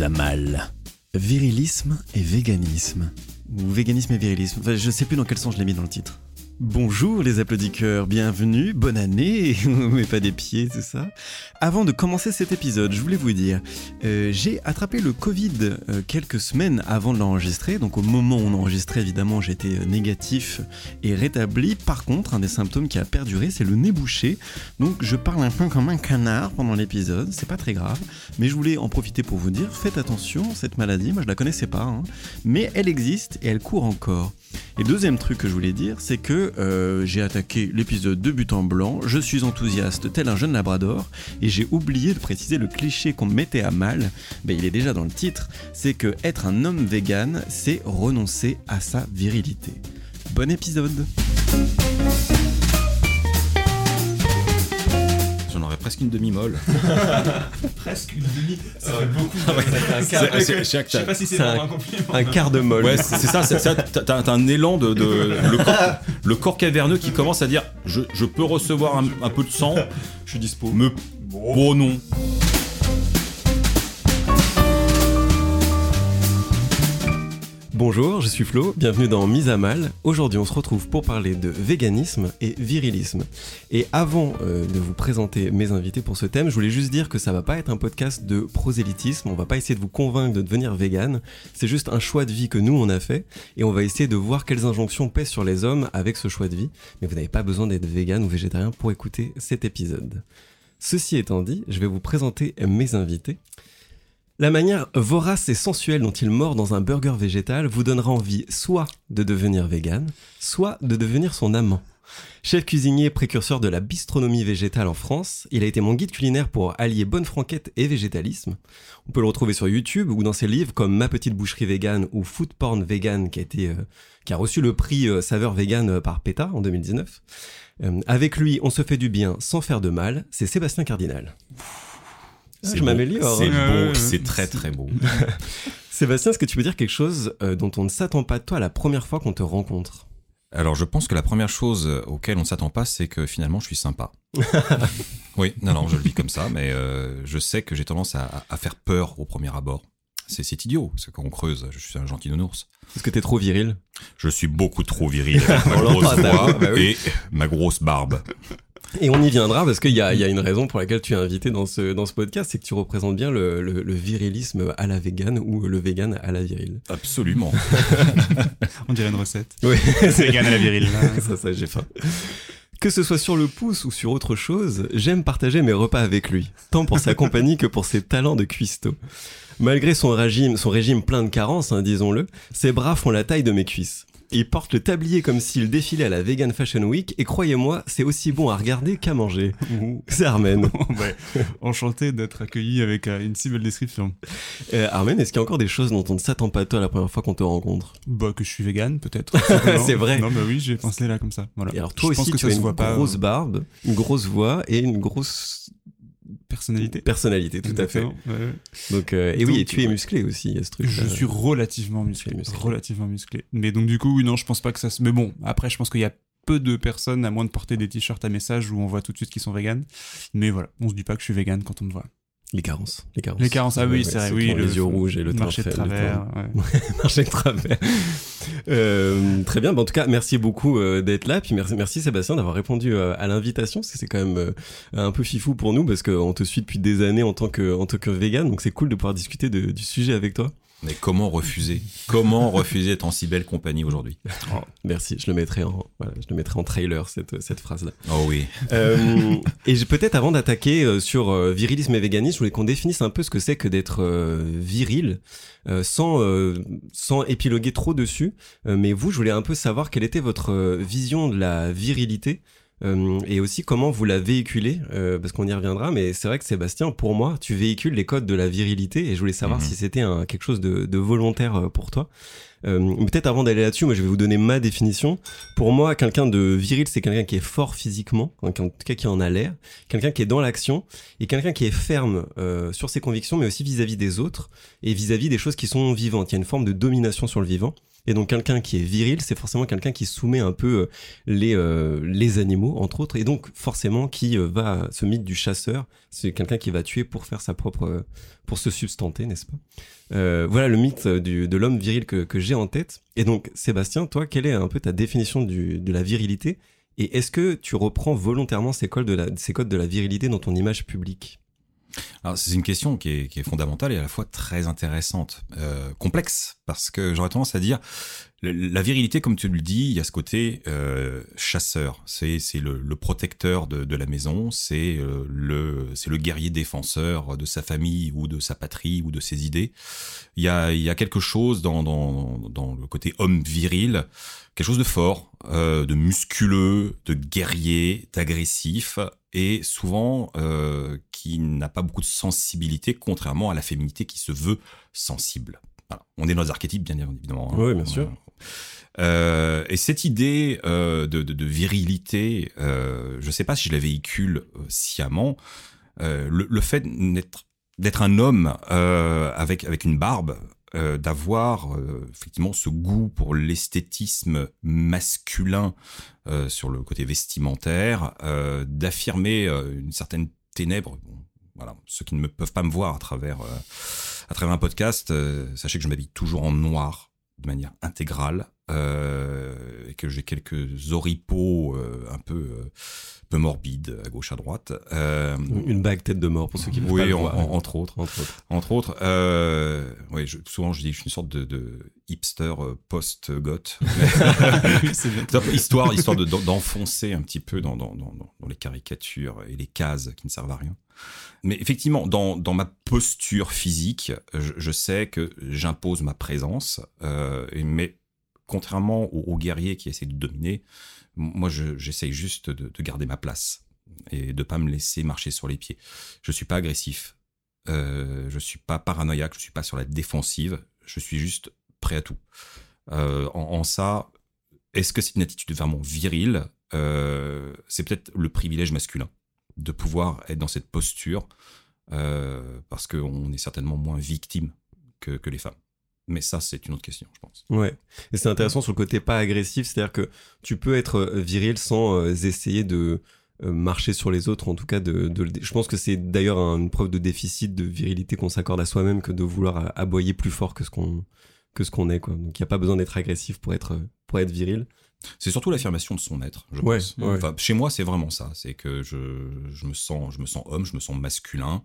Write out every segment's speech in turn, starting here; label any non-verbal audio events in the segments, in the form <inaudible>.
À mal. Virilisme et véganisme. Ou véganisme et virilisme. Enfin, je sais plus dans quel sens je l'ai mis dans le titre. Bonjour les applaudisseurs, bienvenue, bonne année, <laughs> mais pas des pieds, c'est ça. Avant de commencer cet épisode, je voulais vous dire, euh, j'ai attrapé le Covid euh, quelques semaines avant de l'enregistrer, donc au moment où on enregistrait évidemment j'étais euh, négatif et rétabli. Par contre, un des symptômes qui a perduré, c'est le nez bouché, donc je parle un peu comme un canard pendant l'épisode, c'est pas très grave, mais je voulais en profiter pour vous dire, faites attention, cette maladie, moi je la connaissais pas, hein, mais elle existe et elle court encore. Et deuxième truc que je voulais dire, c'est que euh, j'ai attaqué l'épisode de but en blanc, je suis enthousiaste tel un jeune labrador, et j'ai oublié de préciser le cliché qu'on me mettait à mal, mais il est déjà dans le titre, c'est que être un homme vegan, c'est renoncer à sa virilité. Bon épisode presque une demi-molle. <laughs> Presque une demi, ça fait beaucoup. un C'est- c'est- je sais pas si c'est un- un compliment. Un quart de molle. Ouais, c'est c'est ça, c'est ça, t'as un élan de, de- le, corps, le corps caverneux qui commence à dire je, je peux recevoir un, un peu de sang, <laughs> Je suis dispo. me bon non. Bonjour, je suis Flo, bienvenue dans Mise à Mal. Aujourd'hui, on se retrouve pour parler de véganisme et virilisme. Et avant euh, de vous présenter mes invités pour ce thème, je voulais juste dire que ça va pas être un podcast de prosélytisme, on va pas essayer de vous convaincre de devenir vegan, c'est juste un choix de vie que nous on a fait et on va essayer de voir quelles injonctions pèsent sur les hommes avec ce choix de vie. Mais vous n'avez pas besoin d'être vegan ou végétarien pour écouter cet épisode. Ceci étant dit, je vais vous présenter mes invités. La manière vorace et sensuelle dont il mord dans un burger végétal vous donnera envie soit de devenir vegan, soit de devenir son amant. Chef cuisinier précurseur de la bistronomie végétale en France, il a été mon guide culinaire pour allier bonne franquette et végétalisme. On peut le retrouver sur YouTube ou dans ses livres comme Ma petite boucherie végane ou Food Porn Vegan qui a, été, euh, qui reçu le prix euh, Saveur Vegan euh, par PETA en 2019. Euh, avec lui, on se fait du bien sans faire de mal, c'est Sébastien Cardinal. Ah, C'est je beau. m'améliore. C'est hein. beau, c'est très très beau. <laughs> Sébastien, est-ce que tu peux dire quelque chose euh, dont on ne s'attend pas de toi la première fois qu'on te rencontre? Alors je pense que la première chose auquel on ne s'attend pas, c'est que finalement je suis sympa. <laughs> oui, non, non, je le dis comme ça, mais euh, je sais que j'ai tendance à, à faire peur au premier abord. C'est idiot, c'est quand on creuse, je suis un gentil nounours. Est-ce que t'es trop viril? Je suis beaucoup trop viril avec <laughs> ma grosse voix oui, bah oui. et ma grosse barbe. Et on y viendra parce qu'il y a, il y a une raison pour laquelle tu es invité dans ce, dans ce podcast, c'est que tu représentes bien le, le- le virilisme à la vegan ou le vegan à la viril. Absolument. <laughs> On dirait une recette. Oui, <laughs> Vegan à la virile. <laughs> ça, ça, j'ai faim. Que ce soit sur le pouce ou sur autre chose, j'aime partager mes repas avec lui, tant pour sa compagnie que pour ses talents de cuistot. Malgré son régime, son régime plein de carences, hein, disons-le, ses bras font la taille de mes cuisses. Il porte le tablier comme s'il défilait à la Vegan Fashion Week, et croyez-moi, c'est aussi bon à regarder qu'à manger. C'est Armen. <laughs> ouais. Enchanté d'être accueilli avec euh, une si belle description. Euh, Armen, est-ce qu'il y a encore des choses dont on ne s'attend pas de toi la première fois qu'on te rencontre? Bah, que je suis vegan, peut-être. <laughs> C'est vrai. Non, bah oui, j'ai pensé là comme ça. Voilà. Et alors toi je pense aussi, que tu as une pas. grosse euh, barbe, une grosse voix et une grosse personnalité. personnalité, tout à fait. Exactement, ouais, ouais. Donc, euh, et oui, et tu es ouais. musclé aussi, il y a ce truc. Je euh, suis relativement musclé, musclé. relativement musclé. Mais donc du coup, oui, non, je pense pas que ça se. Mais bon, après, je pense qu'il y a peu de personnes, à moins de porter des t-shirts à message où on voit tout de suite qu'ils sont véganes. Mais voilà, on se dit pas que je suis vegan quand on me voit. Les carences. Les carences. Les carences, ah oui, ouais, c'est vrai, oui. ont les yeux rouges et le marché de le travers. <laughs> marché de travers. Euh, très bien. Bah, en tout cas, merci beaucoup euh, d'être là. Puis merci, merci Sébastien d'avoir répondu euh, à l'invitation. Parce que c'est quand même euh, un peu fifou pour nous parce qu'on te suit depuis des années en tant que en tant que vegan. Donc c'est cool de pouvoir discuter de- du sujet avec toi. Mais comment refuser? Comment refuser d'être en si belle compagnie aujourd'hui? Merci, je le mettrai en, voilà, je le mettrai en trailer cette, cette phrase-là. Oh oui. Euh, et peut-être avant d'attaquer euh, sur euh, virilisme et véganisme, je voulais qu'on définisse un peu ce que c'est que d'être euh, viril, sans sans épiloguer trop dessus. Mais vous, je voulais un peu savoir quelle était votre vision de la virilité. Euh, et aussi comment vous la véhiculez, euh, parce qu'on y reviendra, mais c'est vrai que Sébastien, pour moi, tu véhicules les codes de la virilité, et je voulais savoir Mhm. si c'était un, quelque chose de, de volontaire euh, pour toi. Euh, Peut-être avant d'aller là-dessus, moi je vais vous donner ma définition. Pour moi, quelqu'un de viril, c'est quelqu'un qui est fort physiquement, en tout cas qui en a l'air, quelqu'un qui est dans l'action, et quelqu'un qui est ferme euh, sur ses convictions, mais aussi vis-à-vis des autres, et vis-à-vis des choses qui sont vivantes. Il y a une forme de domination sur le vivant. Et donc quelqu'un qui est viril, c'est forcément quelqu'un qui soumet un peu euh, les, euh, les animaux, entre autres, et donc forcément qui euh, va, ce mythe du chasseur, c'est quelqu'un qui va tuer pour faire sa propre, pour se substanter, n'est-ce pas? Voilà le mythe de l'homme viril que, j'ai en tête. Et donc Sébastien, toi, quelle est un peu ta définition de la virilité? Et est-ce que tu reprends volontairement ces codes de la, virilité dans ton image publique? C'est une question qui est, qui est fondamentale et à la fois très intéressante, euh, complexe, parce que j'aurais tendance à dire, la virilité, comme tu le dis, il y a ce côté euh, chasseur. C'est le, le protecteur de, de la maison, c'est euh, le le guerrier défenseur de sa famille ou de sa patrie ou de ses idées. Il y a il y a quelque chose dans dans dans le côté homme viril, quelque chose de fort, euh, de musculeux, de guerrier, d'agressif et souvent euh, qui n'a pas beaucoup de sensibilité, contrairement à la féminité qui se veut sensible. Voilà. On est dans les archétypes, bien évidemment. hein. Oui, bien sûr. Euh, et cette idée euh, de, de, de virilité, euh, je sais pas si je la véhicule euh, sciemment. Euh, le, le fait d'être un homme euh, avec avec une barbe, euh, d'avoir euh, effectivement ce goût pour l'esthétisme masculin euh, sur le côté vestimentaire, euh, d'affirmer euh, une certaine ténèbre. Bon, voilà, ceux qui ne me peuvent pas me voir à travers à travers un podcast, sachez que je m'habille toujours en noir de manière intégrale euh, et que j'ai quelques oripeaux euh, un peu euh, peu morbides à gauche à droite. Euh, Une bague tête de mort pour ceux qui pas oui, le en- voir. entre autres. Entre autres. Entre autres, euh, oui, je, souvent je dis que je suis une sorte de, de hipster euh, post-goth. <laughs> histoire, histoire de- d'en- d'enfoncer un petit peu dans, dans, dans, dans les caricatures et les cases qui ne servent à rien. Mais effectivement, dans, dans ma posture physique, je, je sais que j'impose ma présence, euh, mais contrairement aux, guerriers qui essaient de dominer, moi je- j'essaye juste de, de garder ma place et de pas me laisser marcher sur les pieds. Je suis pas agressif, euh, je suis pas paranoïaque, je suis pas sur la défensive, je suis juste prêt à tout. Euh, en, ça, est-ce que c'est une attitude vraiment virile? Euh, C'est peut-être le privilège masculin de pouvoir être dans cette posture euh, parce qu'on est certainement moins victime que les femmes. Mais ça, c'est une autre question, je pense. Ouais. Et c'est intéressant sur le côté pas agressif, c'est-à-dire que tu peux être euh, viril sans euh, essayer de euh, marcher sur les autres, en tout cas de, je pense que c'est d'ailleurs un- une preuve de déficit de virilité qu'on s'accorde à soi-même que de vouloir aboyer plus fort que ce qu'on que ce qu'on est quoi. Donc il y a pas besoin d'être agressif pour être pour être viril. C'est surtout l'affirmation de son être, je Ouais, pense. ouais. Enfin, chez moi, c'est vraiment ça. C'est que je, je, me sens, je me sens homme, je me sens masculin.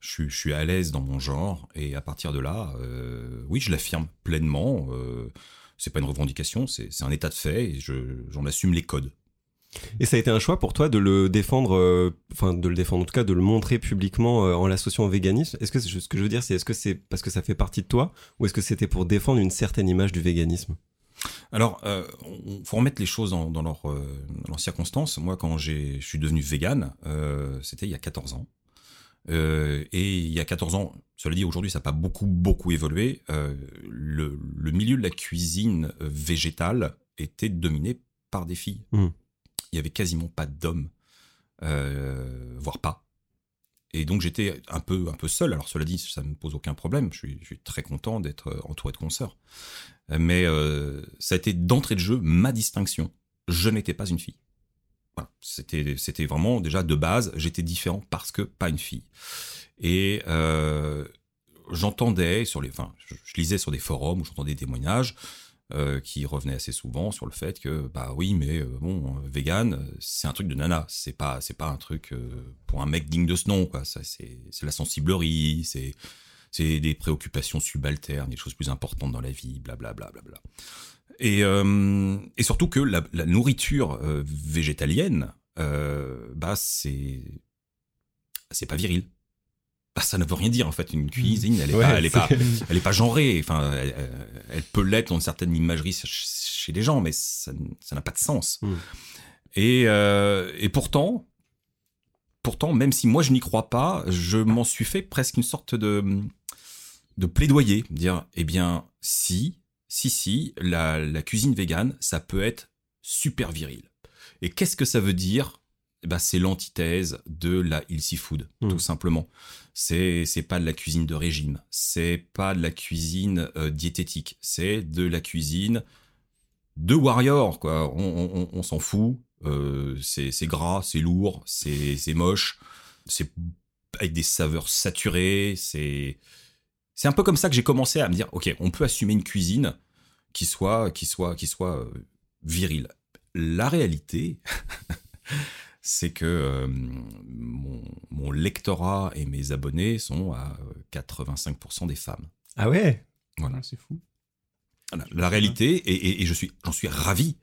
Je suis, je suis à l'aise dans mon genre. Et à partir de là, euh, oui, je l'affirme pleinement. Euh, c'est pas une revendication, c'est un état de fait et je- j'en assume les codes. Et ça a été un choix pour toi de le défendre, euh, enfin de le défendre en tout cas, de le montrer publiquement euh, en l'associant au véganisme? Est-ce que ce que je veux dire, c'est est-ce que c'est parce que ça fait partie de toi ou est-ce que c'était pour défendre une certaine image du véganisme? Alors, euh, on- faut remettre les choses dans, dans leurs circonstances. Moi, quand j'ai, je suis devenu vegan, c'était il y a 14 ans. Euh, et il y a 14 ans, cela dit, aujourd'hui, ça n'a pas beaucoup, beaucoup évolué. Euh, le, le milieu de la cuisine euh, végétale était dominé par des filles. Mhm. Il y avait quasiment pas d'hommes, euh, voire pas. Et donc j'étais un peu, un peu seul. Alors cela dit, ça ne me pose aucun problème. Je suis, je suis très content d'être entouré de consoeurs. Mais ça a été d'entrée de jeu ma distinction. Je n'étais pas une fille. C'était, vraiment déjà de base, j'étais différent parce que pas une fille. Et euh, j'entendais sur les, enfin, je, lisais sur des forums où j'entendais des témoignages euh, qui revenaient assez souvent sur le fait que bah oui, mais euh, bon, vegan, c'est un truc de nana. C'est pas, c'est pas un truc pour un mec digne de ce nom, quoi. Ça, c'est, la sensiblerie, c'est c'est des préoccupations subalternes, des choses plus importantes dans la vie, blablabla. Bla, bla, bla. Et, euh, et surtout que la, la nourriture euh, végétalienne, euh, bah c'est c'est pas viril. Bah, ça ne veut rien dire en fait. Une cuisine, elle est Ouais, pas, elle est pas, <laughs> elle est pas genrée. Enfin, elle, elle peut l'être dans une certaine imagerie ch- chez les gens, mais ça n'a pas de sens. Mm. Et, euh, et pourtant, pourtant, même si moi je n'y crois pas, je m'en suis fait presque une sorte de de plaidoyer, dire eh bien si, si, si, la, la cuisine végane, ça peut être super viril. Et qu'est-ce que ça veut dire? Ben, c'est l'antithèse de la healthy food, Mm. tout simplement. C'est c'est pas de la cuisine de régime, c'est pas de la cuisine euh, diététique, c'est de la cuisine de warrior, quoi. On, on- on- s'en fout. Euh, c'est gras, c'est lourd, c'est c'est moche, c'est avec des saveurs saturées. C'est c'est un peu comme ça que j'ai commencé à me dire, ok, on peut assumer une cuisine qui soit qui soit qui soit euh, virile. La réalité, <laughs> c'est que euh, mon, mon lectorat et mes abonnés sont à 85% des femmes. Ah ouais? Voilà, c'est fou. La réalité, et, et- et je suis, j'en suis ravi.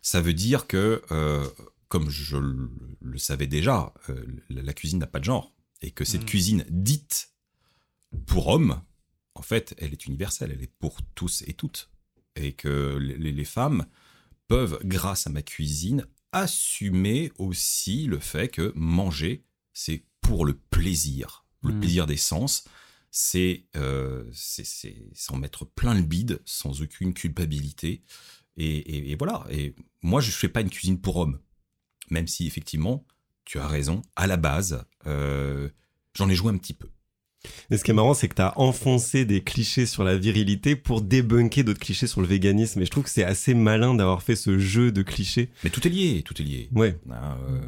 Ça veut dire que, euh, comme je le, le savais déjà, euh, la, cuisine n'a pas de genre, et que cette Mm. cuisine dite pour hommes, en fait, elle est universelle, elle est pour tous et toutes, et que les, les femmes peuvent, grâce à ma cuisine, assumer aussi le fait que manger, c'est pour le plaisir, le Mm. plaisir des sens, c'est euh, s'en mettre plein le bide, sans aucune culpabilité. Et, et- et voilà. Et moi, je fais pas une cuisine pour hommes. Même si, effectivement, tu as raison, à la base, euh, j'en ai joué un petit peu. Et ce qui est marrant, c'est que t'as enfoncé des clichés sur la virilité pour débunker d'autres clichés sur le véganisme. Et je trouve que c'est assez malin d'avoir fait ce jeu de clichés. Mais tout est lié, tout est lié. Ouais, Ah, euh,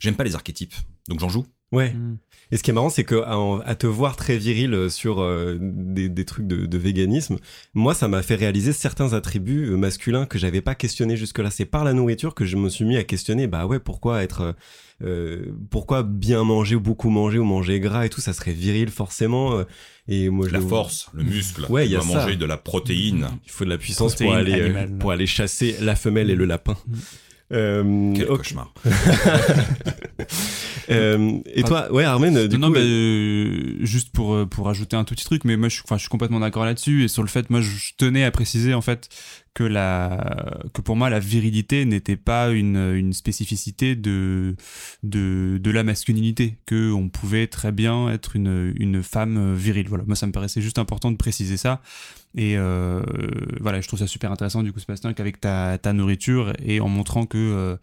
J'aime pas les archétypes, donc j'en joue. Ouais. Mm. Et ce qui est marrant, c'est que à, te voir très viril euh, sur euh, des, des trucs de, de véganisme, moi, ça m'a fait réaliser certains attributs euh, masculins que j'avais pas questionnés jusque-là. C'est par la nourriture que je me suis mis à questionner. Bah ouais, pourquoi être, euh, pourquoi bien manger ou beaucoup manger ou manger gras et tout, ça serait viril forcément. euh, et moi, je La le- force, le muscle, Ouais, tu y a ça. manger de la protéine. Il faut de la puissance pour aller, euh, pour aller chasser la femelle et le lapin. Mm. Euh, Quel cauchemar. <laughs> <laughs> Euh, et toi, ouais, Armen, du non, coup, non, bah, euh, euh, juste pour, euh, pour ajouter un tout petit truc, mais moi je, suis- enfin, je suis complètement d'accord là-dessus et sur le fait, moi je tenais à préciser en fait que, la, que pour moi la virilité n'était pas une, une spécificité de, de, de la masculinité, que on pouvait très bien être une, une femme virile. Voilà, moi ça me paraissait juste important de préciser ça. Et euh, voilà, je trouve ça super intéressant du coup, Sébastien, qu'avec ta, ta nourriture et en montrant que, euh,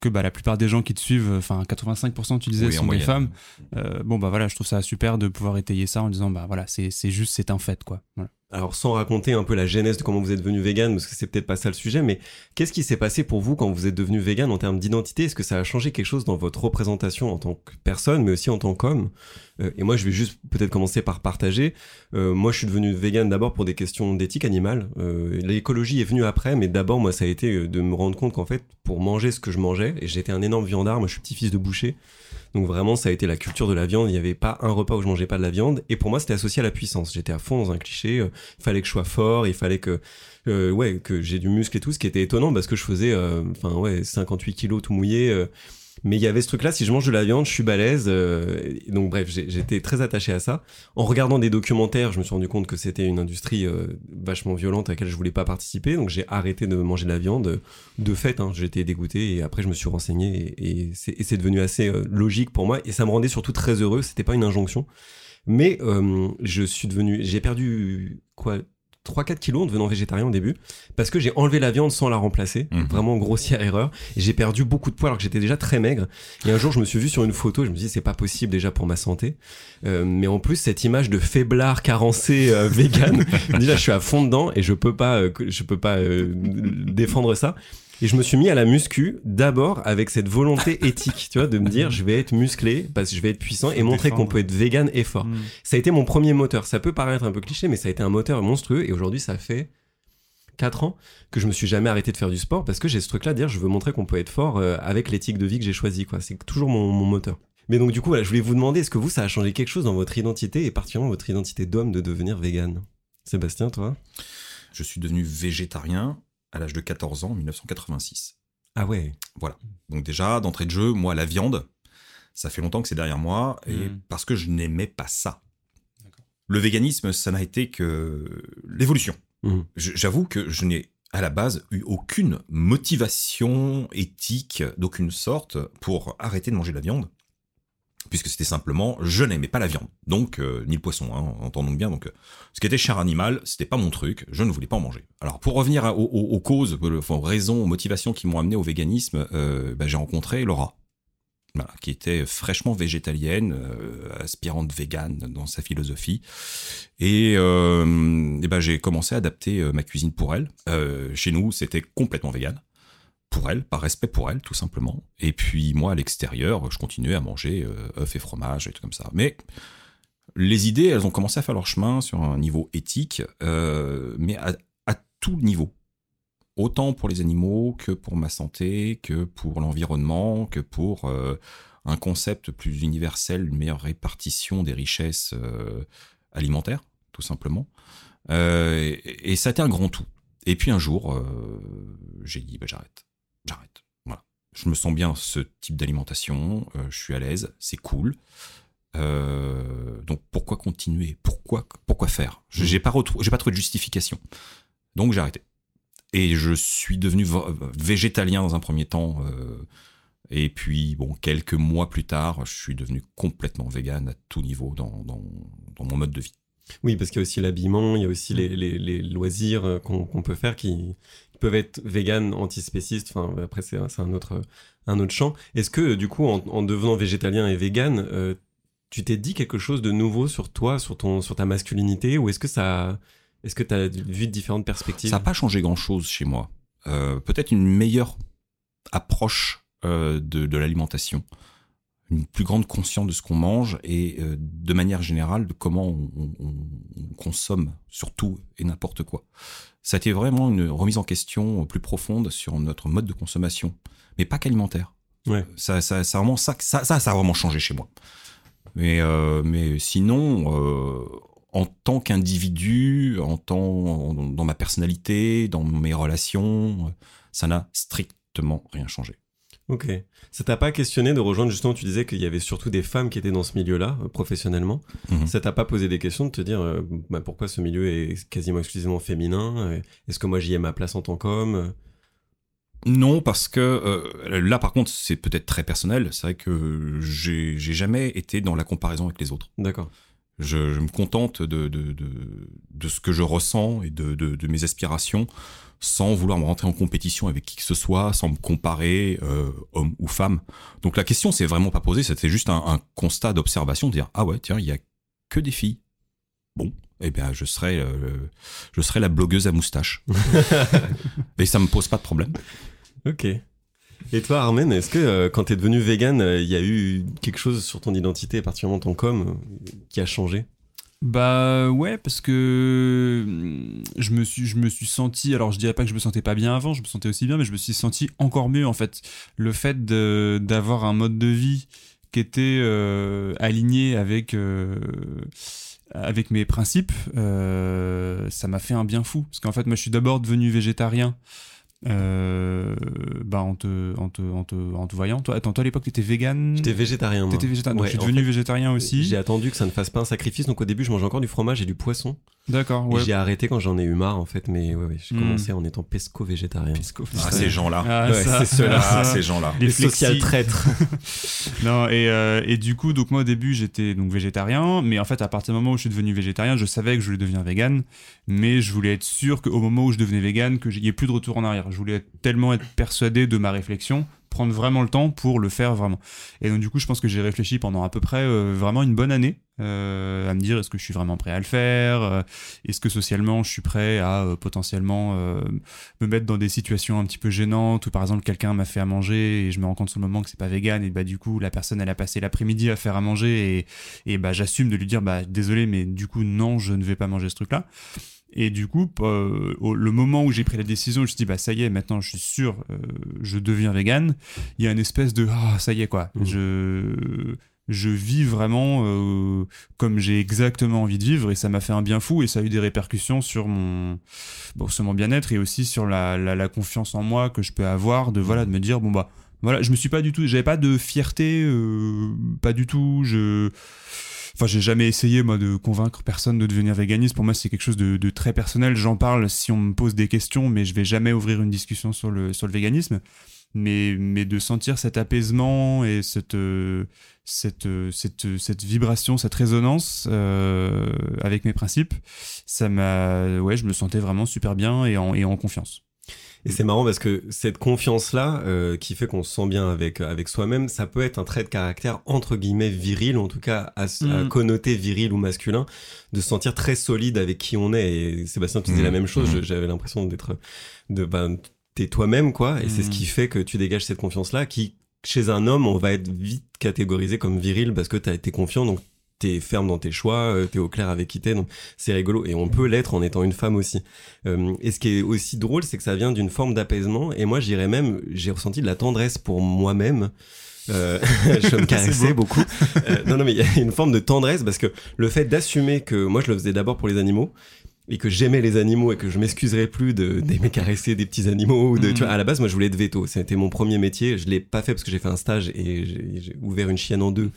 que bah, la plupart des gens qui te suivent, enfin 85% tu disais, Oui, sont des moyenne. femmes. Euh, bon bah voilà, je trouve ça super de pouvoir étayer ça en disant bah voilà, c'est c'est juste c'est un fait quoi. Voilà. Alors sans raconter un peu la genèse de comment vous êtes devenu vegan, parce que c'est peut-être pas ça le sujet, mais qu'est-ce qui s'est passé pour vous quand vous êtes devenu vegan en termes d'identité? Est-ce que ça a changé quelque chose dans votre représentation en tant que personne, mais aussi en tant qu'homme? Euh, Et moi, je vais juste peut-être commencer par partager. Euh, moi, je suis devenu vegan d'abord pour des questions d'éthique animale. Euh, L'écologie est venue après, mais d'abord, moi, ça a été de me rendre compte qu'en fait, pour manger ce que je mangeais, et j'étais un énorme viandard, moi, je suis petit-fils de boucher. Donc vraiment, ça a été la culture de la viande. Il n'y avait pas un repas où je mangeais pas de la viande. Et pour moi, c'était associé à la puissance. J'étais à fond dans un cliché. euh, Il fallait que je sois fort. Il fallait que, euh, ouais, que j'ai du muscle et tout. Ce qui était étonnant parce que je faisais, euh, enfin ouais, 58 kilos tout mouillé. Euh, mais il y avait ce truc-là, si je mange de la viande, je suis balèze. euh, donc bref, j'étais très attaché à ça. En regardant des documentaires, je me suis rendu compte que c'était une industrie euh, vachement violente à laquelle je voulais pas participer. Donc j'ai arrêté de manger de la viande. De fait, hein, j'étais dégoûté et après je me suis renseigné et, et c'est devenu assez euh, logique pour moi et ça me rendait surtout très heureux. C'était pas une injonction. Mais euh, je suis devenu, j'ai perdu quoi 3-4 kilos en devenant végétarien au début parce que j'ai enlevé la viande sans la remplacer. Mhm. Vraiment grossière erreur. Et j'ai perdu beaucoup de poids alors que j'étais déjà très maigre. Et un jour, je me suis vu sur une photo je me suis dit, c'est pas possible déjà pour ma santé. Euh, mais en plus, cette image de faiblard carencé euh, vegan, <laughs> déjà, je suis à fond dedans et je peux pas, euh, je peux pas euh, défendre ça. Et je me suis mis à la muscu d'abord avec cette volonté <laughs> éthique, tu vois, de me dire je vais être musclé parce que je vais être puissant et montrer qu'on peut être vegan et fort. Mm. Ça a été mon premier moteur. Ça peut paraître un peu cliché, mais ça a été un moteur monstrueux. Et aujourd'hui, ça fait 4 ans que je me suis jamais arrêté de faire du sport parce que j'ai ce truc-là de dire je veux montrer qu'on peut être fort euh, avec l'éthique de vie que j'ai choisi. quoi. C'est toujours mon, mon moteur. Mais donc du coup, voilà, je voulais vous demander, est-ce que vous, ça a changé quelque chose dans votre identité, et particulièrement votre identité d'homme, de devenir vegan? Sébastien, toi? Je suis devenu végétarien à l'âge de 14 ans, en 1986. Ah ouais Voilà. Donc déjà, d'entrée de jeu, moi, la viande, ça fait longtemps que c'est derrière moi, et Mhm. parce que je n'aimais pas ça. Le véganisme, ça n'a été que l'évolution. Je- J'avoue que je n'ai à la base eu aucune motivation éthique d'aucune sorte pour arrêter de manger de la viande. Puisque c'était simplement, je n'aimais pas la viande. Donc, euh, ni le poisson, hein, entendons bien. Donc, euh, ce qui était chair animale, c'était pas mon truc, je ne voulais pas en manger. Alors, pour revenir à- aux, causes, euh, aux raisons, aux motivations qui m'ont amené au véganisme, bah, j'ai rencontré Laura. Qui était fraîchement végétalienne, aspirante végane dans sa philosophie. Et, et ben, j'ai commencé à adapter ma cuisine pour elle. Chez nous, c'était complètement végane. Pour elle, par respect pour elle, tout simplement. Et puis moi, à l'extérieur, je continuais à manger euh, œufs et fromage et tout comme ça. Mais les idées, elles ont commencé à faire leur chemin sur un niveau éthique, euh, mais à, tout niveau. Autant pour les animaux que pour ma santé, que pour l'environnement, que pour euh, un concept plus universel, une meilleure répartition des richesses euh, alimentaires, tout simplement. Et, ça a été un grand tout. Et puis un jour, j'ai dit, bah, j'arrête. J'arrête. Voilà. Je me sens bien ce type d'alimentation, euh, je suis à l'aise, c'est cool. Euh, donc pourquoi continuer? Pourquoi pourquoi faire? Je- J'ai pas j'ai pas trouvé de justification. Donc j'ai arrêté. Et je suis devenu végétalien dans un premier temps. euh, et puis bon, quelques mois plus tard, je suis devenu complètement vegan à tout niveau dans, dans, dans mon mode de vie. Oui, parce qu'il y a aussi l'habillement, il y a aussi les, les- les loisirs qu'on peut faire qui peuvent être vegan, antispécistes. Enfin, après, c'est un autre, un autre champ. Est-ce que, du coup, en, en devenant végétalien et vegan, euh, tu t'es dit quelque chose de nouveau sur toi, sur, ton, sur ta masculinité Ou est-ce que ça. Est-ce que tu as vu de différentes perspectives? Ça n'a pas changé grand-chose chez moi. Euh, Peut-être une meilleure approche euh, de, l'alimentation, une plus grande conscience de ce qu'on mange et de manière générale de comment on, on- on consomme surtout et n'importe quoi. Ça a été vraiment une remise en question plus profonde sur notre mode de consommation, mais pas qu'alimentaire. Ouais. Ça, ça, ça, a vraiment, ça, ça, ça, ça a vraiment changé chez moi. Mais, euh, mais sinon, euh, en tant qu'individu, en tant dans ma personnalité, dans mes relations, ça n'a strictement rien changé. Ok. Ça t'a pas questionné de rejoindre, justement, tu disais qu'il y avait surtout des femmes qui étaient dans ce milieu-là, euh, professionnellement. Mhm. Ça t'a pas posé des questions de te dire euh, bah, pourquoi ce milieu est quasiment exclusivement féminin euh, Est-ce que moi j'y ai ma place en tant qu'homme Non, parce que euh, là, par contre, c'est peut-être très personnel. C'est vrai que j'ai jamais été dans la comparaison avec les autres. D'accord. Je, je me contente de, de, de, de ce que je ressens et de, mes aspirations sans vouloir me rentrer en compétition avec qui que ce soit, sans me comparer, euh, homme ou femme. Donc la question s'est vraiment pas posée, c'était juste un, un constat d'observation, de dire ah ouais tiens il y a que des filles. Bon, eh bien je serai euh, je serai la blogueuse à moustache. <laughs> et ça me pose pas de problème. Ok. Et toi, Armen, est-ce que euh, quand t'es devenu vegan, euh, il y a eu quelque chose sur ton identité, particulièrement ton com, euh, qui a changé? Bah ouais, parce que hum, je me suis, je me suis senti, alors je dirais pas que je me sentais pas bien avant, je me sentais aussi bien, mais je me suis senti encore mieux en fait. Le fait d'avoir un mode de vie qui était euh, aligné avec, euh, avec mes principes, euh, ça m'a fait un bien fou. Parce qu'en fait, moi je suis d'abord devenu végétarien. Euh, bah en te, en te, en te, en te voyant, toi, attends, toi à l'époque t'étais vegan J'étais végétarien, moi. T'étais végétarien, donc Ouais, je suis en devenu fait, végétarien aussi. J'ai attendu que ça ne fasse pas un sacrifice, donc au début, je mangeais encore du fromage et du poisson. D'accord, ouais. j'ai arrêté quand j'en ai eu marre, en fait, mais ouais, ouais, j'ai Hmm. commencé en étant pesco-végétarien. Ah ces gens-là. Ah, Ouais, c'est ceux-là. Ah ces gens-là. Les Les social traîtres. <laughs> Non, et, euh, et du coup, donc moi au début j'étais donc végétarien, mais en fait à partir du moment où je suis devenu végétarien, je savais que je voulais devenir vegan, mais je voulais être sûr qu'au moment où je devenais vegan, qu'il n'y ait plus de retour en arrière. Je voulais tellement être persuadé de ma réflexion, prendre vraiment le temps pour le faire vraiment. Et donc du coup, je pense que j'ai réfléchi pendant à peu près euh, vraiment une bonne année euh, à me dire est-ce que je suis vraiment prêt à le faire, euh, est-ce que socialement je suis prêt à potentiellement me mettre dans des situations un petit peu gênantes où par exemple quelqu'un m'a fait à manger et je me rends compte sur le moment que c'est pas vegan et bah du coup la personne elle a passé l'après-midi à faire à manger et, et bah j'assume de lui dire bah désolé mais du coup non je ne vais pas manger ce truc là et du coup euh, au- le moment où j'ai pris la décision je me suis dit bah ça y est maintenant je suis sûr euh, je deviens vegan il y a une espèce de ah ça y est quoi Mhm. je je vis vraiment euh, comme j'ai exactement envie de vivre et ça m'a fait un bien fou et ça a eu des répercussions sur mon bon, sur mon bien-être et aussi sur la, la, la, confiance en moi que je peux avoir de voilà de me dire bon bah voilà je me suis pas du tout j'avais pas de fierté euh, pas du tout je Enfin, j'ai jamais essayé moi de convaincre personne de devenir véganiste. Pour moi, c'est quelque chose de, de très personnel. J'en parle si on me pose des questions, mais je vais jamais ouvrir une discussion sur le sur le véganisme. Mais mais de sentir cet apaisement et cette euh, cette, cette, cette vibration, cette résonance euh, avec mes principes, ça m'a, ouais, je me sentais vraiment super bien et en, et en confiance. Et c'est marrant parce que cette confiance-là, euh, qui fait qu'on se sent bien avec, avec soi-même, ça peut être un trait de caractère entre guillemets viril, ou en tout cas à, mm. connoter viril ou masculin, de se sentir très solide avec qui on est. Et Sébastien, tu disais la mm. même chose, mm. j'avais l'impression d'être, de, ben, t'es toi-même, quoi, et c'est ce qui fait que tu dégages cette confiance-là, qui, chez un homme, on va être vite catégorisé comme viril parce que t'as été confiant, donc t'es ferme dans tes choix, euh, t'es au clair avec qui t'es, donc c'est rigolo. Et on peut l'être en étant une femme aussi. Euh, et ce qui est aussi drôle, c'est que ça vient d'une forme d'apaisement. Et moi, j'irais même, j'ai ressenti de la tendresse pour moi-même. Euh, <laughs> je me <laughs> caressais beaucoup. Euh, non, non, mais il y a une forme de tendresse parce que le fait d'assumer que moi, je le faisais d'abord pour les animaux et que j'aimais les animaux et que je m'excuserais plus de <laughs> d'aimer caresser des petits animaux ou de tu vois à la base moi je voulais être veto c'était mon premier métier je l'ai pas fait parce que j'ai fait un stage et j'ai ouvert une chienne en deux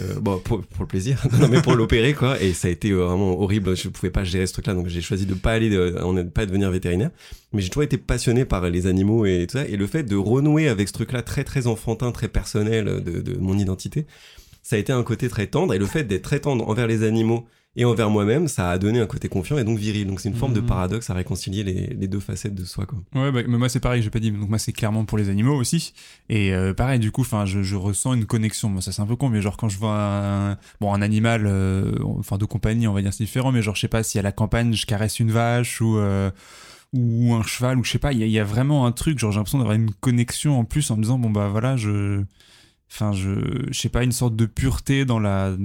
euh, bon pour, pour, le plaisir. <laughs> Non mais pour l'opérer quoi. Et ça a été euh, vraiment horrible. Je pouvais pas gérer ce truc là donc j'ai choisi de pas aller de, on pas devenir vétérinaire. Mais j'ai toujours été passionné par les animaux et tout ça. Et le fait de renouer avec ce truc là très très enfantin très personnel de, de mon identité ça a été un côté très tendre. Et le fait d'être très tendre envers les animaux et envers moi-même, ça a donné un côté confiant et donc viril. Donc c'est une forme de mhm. paradoxe à réconcilier les, les, deux facettes de soi. Quoi. Ouais, bah, mais moi c'est pareil, je pas dit. Donc moi c'est clairement pour les animaux aussi. Et euh, pareil, du coup, enfin, je, je, ressens une connexion. Moi ça c'est un peu con, mais genre quand je vois un, bon un animal, euh, enfin de compagnie, on va dire c'est différent. Mais genre je sais pas si à la campagne je caresse une vache ou euh, ou un cheval ou je sais pas. Il y, y, a vraiment un truc. Genre j'ai l'impression d'avoir une connexion en plus en me disant bon bah voilà je enfin je je sais pas une sorte de pureté dans la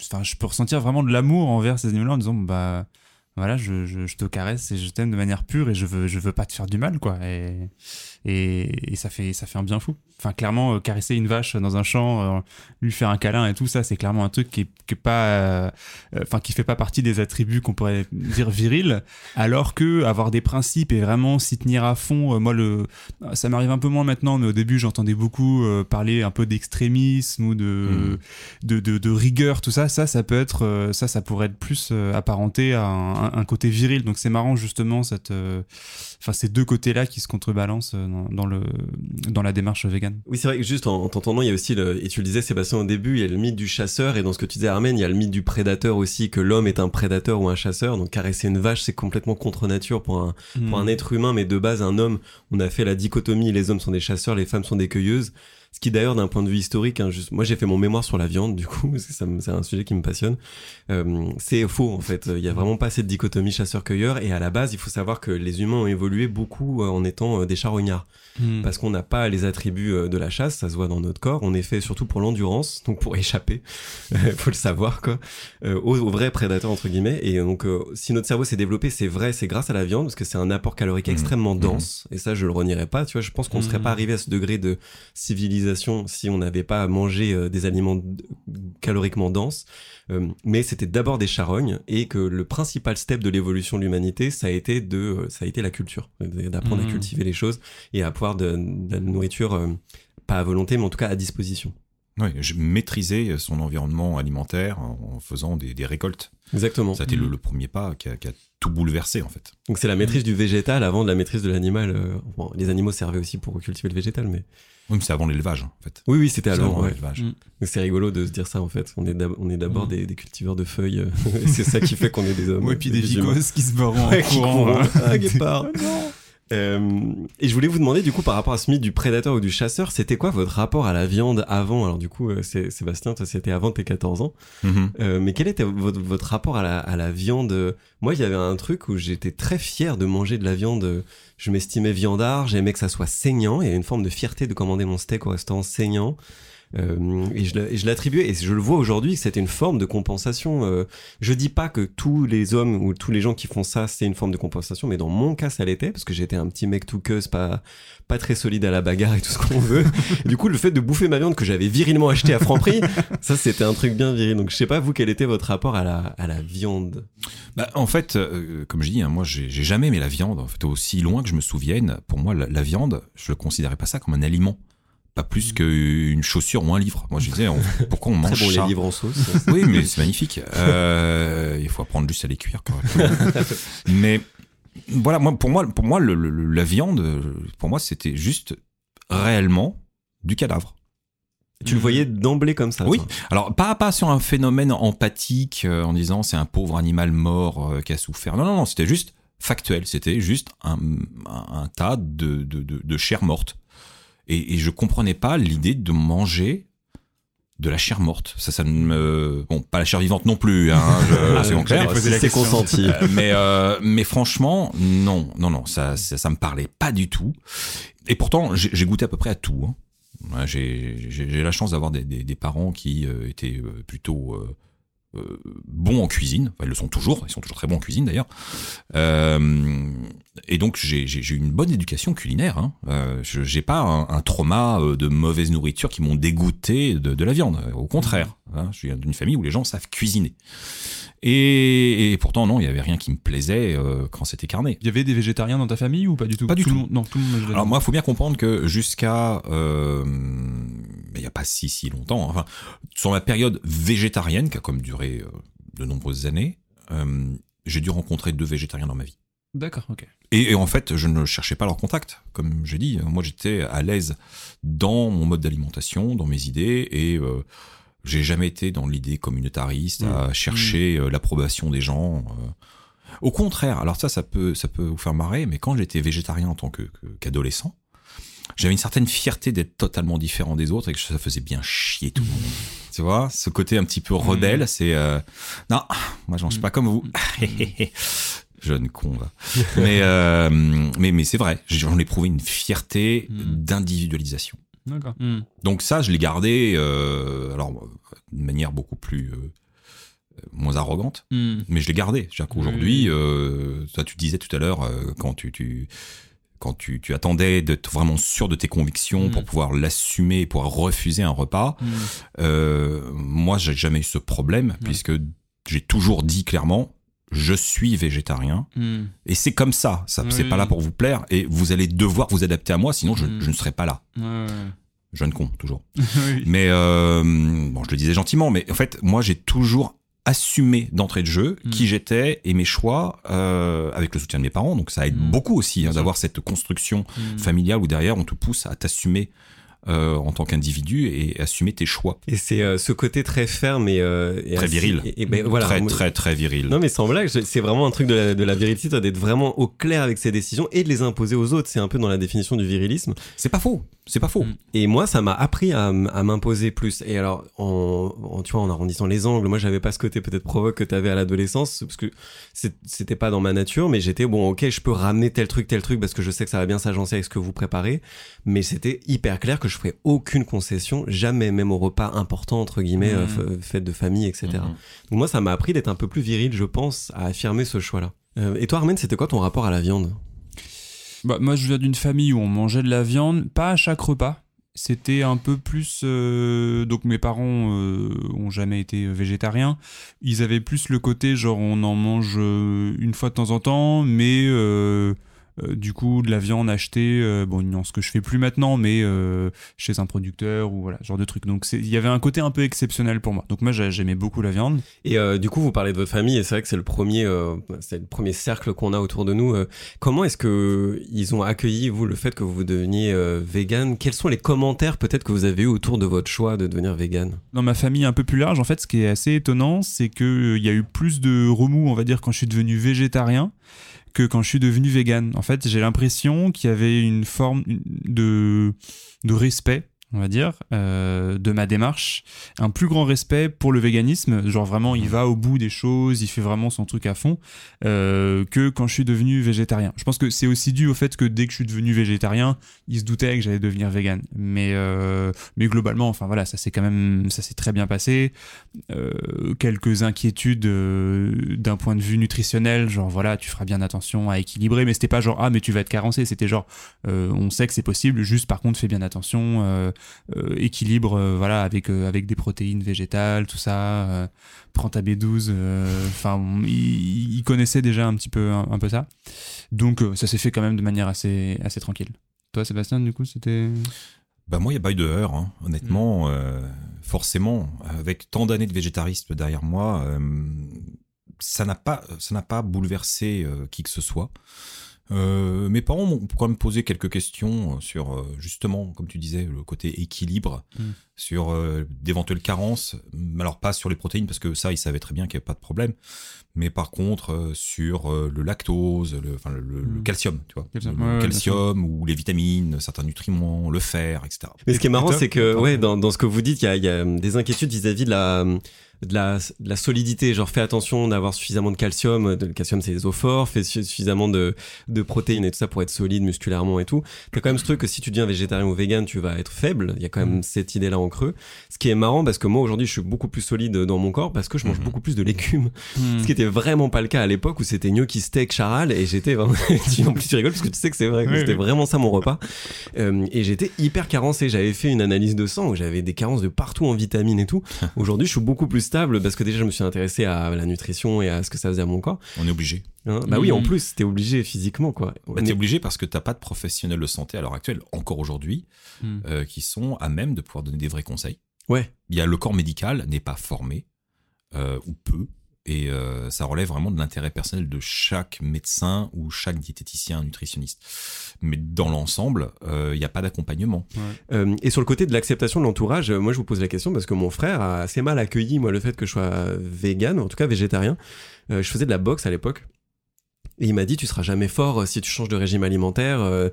enfin je peux ressentir vraiment de l'amour envers ces animaux là en disant bah voilà je, je, je te caresse et je t'aime de manière pure et je veux je veux pas te faire du mal quoi. Et et, et ça fait ça fait un bien fou. Enfin clairement euh, caresser une vache dans un champ euh, lui faire un câlin et tout ça c'est clairement un truc qui est, qui est pas euh, enfin qui fait pas partie des attributs qu'on pourrait dire viril alors que avoir des principes et vraiment s'y tenir à fond moi le ça m'arrive un peu moins maintenant mais au début j'entendais beaucoup parler un peu d'extrémisme ou de, mmh. de, de, de rigueur tout ça. Ça ça peut être ça ça pourrait être plus apparenté à un, un côté viril donc c'est marrant justement cette enfin ces deux côtés là qui se contrebalancent dans, dans le dans la démarche végane oui, c'est vrai que juste en, t'entendant, il y a aussi, le, et tu le disais Sébastien au début, il y a le mythe du chasseur, et dans ce que tu disais Armen, il y a le mythe du prédateur aussi, que l'homme est un prédateur ou un chasseur, donc caresser une vache, c'est complètement contre nature pour un, pour un hmm. être humain, mais de base, un homme, on a fait la dichotomie, les hommes sont des chasseurs, les femmes sont des cueilleuses. Ce qui d'ailleurs d'un point de vue historique, hein, juste, moi j'ai fait mon mémoire sur la viande du coup, <laughs> parce que c'est un sujet qui me passionne. Euh, c'est faux en fait. Il y a vraiment pas cette dichotomie chasseur-cueilleur. Et à la base, il faut savoir que les humains ont évolué beaucoup euh, en étant euh, des charognards, hmm. parce qu'on n'a pas les attributs de la chasse. Ça se voit dans notre corps. On est fait surtout pour l'endurance, donc pour échapper. <laughs> faut le savoir quoi. Aux, aux, vrais prédateurs entre guillemets. Et donc si notre cerveau s'est développé, c'est vrai, c'est grâce à la viande parce que c'est un apport calorique hmm. extrêmement dense. Et ça, je le renierai pas. Tu vois, je pense qu'on serait pas arrivé à ce degré de civilisation si on n'avait pas mangé euh, des aliments caloriquement denses. Euh, mais c'était d'abord des charognes et que le principal step de l'évolution de l'humanité, ça a été de, euh, ça a été la culture, d'apprendre à mmh. cultiver les choses et à pouvoir de, la nourriture, pas à volonté, mais en tout cas à disposition. Oui, je maîtrisais son environnement alimentaire en faisant des, récoltes. Exactement. Ça a été le, mmh. premier pas qui a, qui a, tout bouleversé en fait. Donc c'est la maîtrise du végétal avant de la maîtrise de l'animal. Bon, les animaux servaient aussi pour cultiver le végétal, mais oui, mais c'est avant l'élevage, en fait. Oui, oui, c'était avant, l'élevage. Mm. C'est rigolo de se dire ça, en fait. On est d'abord mm. des, des, cultiveurs de feuilles. Euh, <laughs> c'est ça qui fait qu'on est des hommes. Oui, puis des, des qui se barrent en courant. Hein. <laughs> Ah, guépard. Euh, et je voulais vous demander du coup par rapport à ce mythe du prédateur ou du chasseur, c'était quoi votre rapport à la viande avant? Alors du coup, euh, Sébastien, toi c'était avant tes 14 ans. Mm-hmm. euh, mais quel était votre, votre rapport à la, à la viande? Moi, il y avait un truc où j'étais très fier de manger de la viande. Je m'estimais viandard, j'aimais que ça soit saignant. Il y avait une forme de fierté de commander mon steak au restaurant saignant. Euh, et je, l'attribuais, et je le vois aujourd'hui, que c'était une forme de compensation. Euh, je dis pas que tous les hommes ou tous les gens qui font ça, c'est une forme de compensation, mais dans mon cas, ça l'était, parce que j'étais un petit mec tout queuse, pas, pas très solide à la bagarre et tout ce qu'on veut. du coup, le fait de bouffer ma viande que j'avais virilement acheté à Franprix, <laughs> ça c'était un truc bien viril. Donc je sais pas, vous, quel était votre rapport à la, à la viande? Bah, en fait, euh, comme je dis, hein, moi, j'ai j'ai jamais aimé la viande. En fait, aussi loin que je me souvienne, pour moi, la, la viande, je ne considérais pas ça comme un aliment. Pas plus qu'une chaussure ou un livre. Moi, je disais, on- <laughs> pourquoi on mange Très bon, ça les livres en sauce. Oui, mais c'est magnifique. Euh, il faut apprendre juste à les cuire correctement. <laughs> mais voilà, moi, pour moi, pour moi, le- le- la viande, pour moi, c'était juste réellement du cadavre. tu le voyais d'emblée comme ça Oui. toi. Alors pas pas sur un phénomène empathique euh, en disant c'est un pauvre animal mort euh, qui a souffert. Non non non, c'était juste factuel. C'était juste un, un, un tas de, de, de, de chair morte. Et, et je comprenais pas l'idée de manger de la chair morte. Ça ça ne me bon pas la chair vivante non plus. Hein, <laughs> je- c'est bon clair. C'est consenti. Euh, mais euh, mais franchement non non non ça, ça ça me parlait pas du tout et pourtant j'ai goûté à peu près à tout hein. J'ai la chance d'avoir des, des, des parents qui euh, étaient euh, plutôt euh, euh, bons en cuisine. Enfin, ils le sont toujours. Ils sont toujours très bons en cuisine d'ailleurs. Euh, et donc j'ai eu une bonne éducation culinaire hein. euh, je j'ai pas un, un trauma euh, de mauvaise nourriture qui m'ont dégoûté de, de la viande. Au contraire hein. je viens d'une famille où les gens savent cuisiner et, et pourtant, non, il y avait rien qui me plaisait euh, quand c'était carné. Il y avait des végétariens dans ta famille ou pas du tout? Pas du le tout. monde- non, tout le monde Alors moi, il faut bien comprendre que jusqu'à, euh, mais il n'y a pas si si longtemps, enfin, sur ma période végétarienne, qui a comme duré euh, de nombreuses années, euh, j'ai dû rencontrer deux végétariens dans ma vie. D'accord, ok. Et, et en fait, je ne cherchais pas leur contact. Comme j'ai dit, moi j'étais à l'aise dans mon mode d'alimentation, dans mes idées, et j'ai jamais été dans l'idée communautariste à chercher euh, l'approbation des gens. euh. Au contraire, alors ça, ça peut, ça peut vous faire marrer, mais quand j'étais végétarien en tant que- que- qu'adolescent, j'avais une certaine fierté d'être totalement différent des autres et que ça faisait bien chier tout le monde. Tu vois, ce côté un petit peu rebelle, c'est euh, non, moi je mange pas comme vous. <laughs> Jeune con va. mais, euh, mais mais c'est vrai, j'en ai éprouvé une fierté Mm. d'individualisation. D'accord. Hmm. Donc ça, je l'ai gardé, euh, alors d'une manière beaucoup plus euh, moins arrogante, Hmm. mais je l'ai gardé. C'est-à-dire qu'aujourd'hui, euh, toi, tu disais tout à l'heure quand tu, tu quand tu, tu attendais d'être vraiment sûr de tes convictions pour pouvoir l'assumer, pouvoir refuser un repas. Hmm. Euh, moi, j'ai jamais eu ce problème puisque j'ai toujours dit clairement. Je suis végétarien Hmm. et c'est comme ça. Ça c'est pas là pour vous plaire et vous allez devoir vous adapter à moi, sinon je, Mm. je ne serai pas là. Ouais. Jeune con toujours. <laughs> Oui. Mais euh, bon, je le disais gentiment, mais en fait, moi, j'ai toujours assumé d'entrée de jeu Mm. qui j'étais et mes choix euh, avec le soutien de mes parents. Donc ça aide beaucoup aussi hein, d'avoir cette construction Hmm. familiale où derrière on te pousse à t'assumer euh, en tant qu'individu et assumer tes choix. Et c'est euh, ce côté très ferme et, euh, et Très viril. Et, et ben, voilà, très, très, très viril. Non mais sans blague, c'est vraiment un truc de la, de la virilité, d'être vraiment au clair avec ses décisions et de les imposer aux autres. C'est un peu dans la définition du virilisme. C'est pas faux. C'est pas faux. Mm. Et moi, ça m'a appris à, m'imposer plus. Et alors, en, en- tu vois, en arrondissant les angles, moi, j'avais pas ce côté peut-être provoque que t'avais à l'adolescence, parce que c'était pas dans ma nature, mais j'étais bon, ok, je peux ramener tel truc, tel truc, parce que je sais que ça va bien s'agencer avec ce que vous préparez. Mais c'était hyper clair que je ferais aucune concession, jamais, même au repas important entre guillemets, euh, f- fête de famille, etc. Mhm. Donc moi, ça m'a appris d'être un peu plus viril, je pense, à affirmer ce choix-là. Euh, et toi, Armen, c'était quoi ton rapport à la viande? Bah, moi, je viens d'une famille où on mangeait de la viande, pas à chaque repas. C'était un peu plus. euh, donc, mes parents euh, ont jamais été végétariens. Ils avaient plus le côté, genre, on en mange euh, une fois de temps en temps, mais euh, du coup, de la viande achetée, euh, bon, non, ce que je fais plus maintenant, mais euh, chez un producteur ou voilà, ce genre de truc. Donc, il y avait un côté un peu exceptionnel pour moi. Donc, moi, j'ai- j'aimais beaucoup la viande. Et du coup, vous parlez de votre famille, et c'est vrai que c'est le premier, c'est le premier cercle qu'on a autour de nous. Comment est-ce que ils ont accueilli vous le fait que vous deveniez vegan Quels sont les commentaires peut-être que vous avez eu autour de votre choix de devenir vegan dans ma famille un peu plus large, en fait, ce qui est assez étonnant, c'est que il y a eu plus de remous, on va dire, quand je suis devenu végétarien que quand je suis devenu vegan. En fait, j'ai l'impression qu'il y avait une forme de, de respect on va dire, euh, de ma démarche, un plus grand respect pour le véganisme, genre vraiment il va au bout des choses, il fait vraiment son truc à fond, euh, que quand je suis devenu végétarien. Je pense que c'est aussi dû au fait que dès que je suis devenu végétarien, il se doutait que j'allais devenir vegan. Mais, euh, mais globalement, enfin voilà, ça s'est quand même, ça s'est très bien passé. Euh, quelques inquiétudes euh, d'un point de vue nutritionnel, genre voilà, tu feras bien attention à équilibrer, mais c'était pas genre ah mais tu vas être carencé, c'était genre euh, on sait que c'est possible, juste par contre fais bien attention, euh, équilibre euh, voilà avec euh, avec des protéines végétales, tout ça, prends ta B12, euh, enfin il, il connaissait déjà un petit peu un, un peu ça, donc ça s'est fait quand même de manière assez assez tranquille. Toi Sébastien du coup c'était? Bah moi, il n'y a pas eu de heurts, hein. honnêtement. euh, forcément, avec tant d'années de végétarisme derrière moi, euh, ça n'a pas, ça n'a pas bouleversé euh, qui que ce soit. Euh, mes parents m'ont quand même posé quelques questions sur euh, justement, comme tu disais, le côté équilibre, Mm. sur euh, d'éventuelles carences. Alors pas sur les protéines parce que ça, ils savaient très bien qu'il n'y avait pas de problème. Mais par contre, euh, sur euh, le lactose, le, enfin, le, le Mm. calcium, tu vois, Calcium, le ouais, calcium ou les vitamines, certains nutriments, le fer, etc. Mais ce qui est marrant, c'est que ouais, dans, dans ce que vous dites, il y a, il y a des inquiétudes vis-à-vis de la, de, la, de la solidité. Genre, fais attention d'avoir suffisamment de calcium. De- Le calcium, c'est les os forts. Fais su- suffisamment de, de protéines et tout ça pour être solide musculairement et tout. T'as quand même ce truc que si tu deviens végétarien ou vegan, tu vas être faible. Il y a quand même cette idée-là en creux. Ce qui est marrant parce que moi, aujourd'hui, je suis beaucoup plus solide dans mon corps parce que je mange Mhm. beaucoup plus de légumes. Hmm. Ce qui était vraiment pas le cas à l'époque où c'était gnocchi steak charal et j'étais vraiment <laughs> tu- en plus tu rigoles parce que tu sais que c'est vrai que Oui, c'était oui. vraiment ça mon repas Euh, et j'étais hyper carencé j'avais fait une analyse de sang où j'avais des carences de partout en vitamines et tout <laughs> aujourd'hui je suis beaucoup plus stable parce que déjà je me suis intéressé à la nutrition et à ce que ça faisait à mon corps On est obligé. hein. bah oui en Mhm. plus t'es obligé physiquement quoi Bah, t'es obligé parce que t'as pas de professionnels de santé à l'heure actuelle, encore aujourd'hui, Hmm. euh, qui sont à même de pouvoir donner des vrais conseils. ouais Il y a le corps médical n'est pas formé euh, ou peu, et euh, ça relève vraiment de l'intérêt personnel de chaque médecin ou chaque diététicien, nutritionniste. Mais dans l'ensemble, euh, il n'y a pas d'accompagnement. Euh, et sur le côté de l'acceptation de l'entourage, euh, moi je vous pose la question parce que mon frère a assez mal accueilli moi le fait que je sois vegan, en tout cas végétarien. Euh, je faisais de la boxe à l'époque. Et il m'a dit tu seras jamais fort euh, si tu changes de régime alimentaire, euh,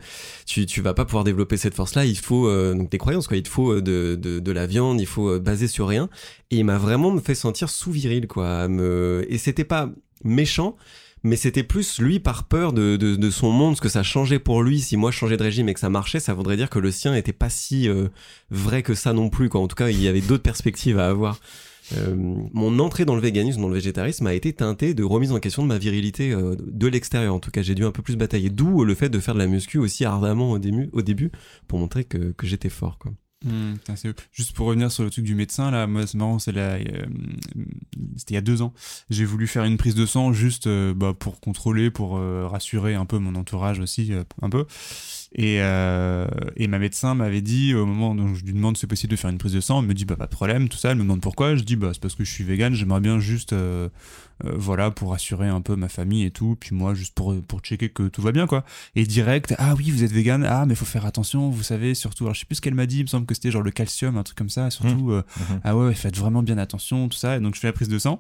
tu tu vas pas pouvoir développer cette force-là. Il faut euh, donc des croyances quoi. Il te faut euh, de, de de la viande, il faut baser sur rien. Et il m'a vraiment me fait sentir sous viril quoi. Me et c'était pas méchant, mais c'était plus lui par peur de, de, de son monde, ce que ça changeait pour lui. Si moi je changeais de régime et que ça marchait, ça voudrait dire que le sien était pas si euh, vrai que ça non plus. Quoi. En tout cas, il y avait d'autres perspectives à avoir. Euh, mon entrée dans le véganisme, dans le végétarisme, a été teintée de remise en question de ma virilité euh, de l'extérieur. En tout cas, j'ai dû un peu plus batailler. D'où le fait de faire de la muscu aussi ardemment au début, pour montrer que, j'étais fort. Quoi. C'est- Juste pour revenir sur le truc du médecin, là, moi, c'est marrant, euh, c'était il y a deux ans. J'ai voulu faire une prise de sang juste euh, bah, pour contrôler, pour euh, rassurer un peu mon entourage aussi, euh, un peu. Et, euh, et ma médecin m'avait dit, au moment où je lui demande si c'est possible de faire une prise de sang, elle me dit, bah, pas de problème, tout ça. Elle me demande pourquoi. Je dis, bah, c'est parce que je suis vegan, j'aimerais bien juste, euh, voilà, pour rassurer un peu ma famille et tout. Puis moi, juste pour, pour checker que tout va bien, quoi. Et direct, ah oui, vous êtes vegan, ah, mais faut faire attention, vous savez, surtout, alors je sais plus ce qu'elle m'a dit, il me semble que c'était genre le calcium, un truc comme ça, surtout, euh, Mhm. ah ouais, faites vraiment bien attention, tout ça. Et donc je fais la prise de sang.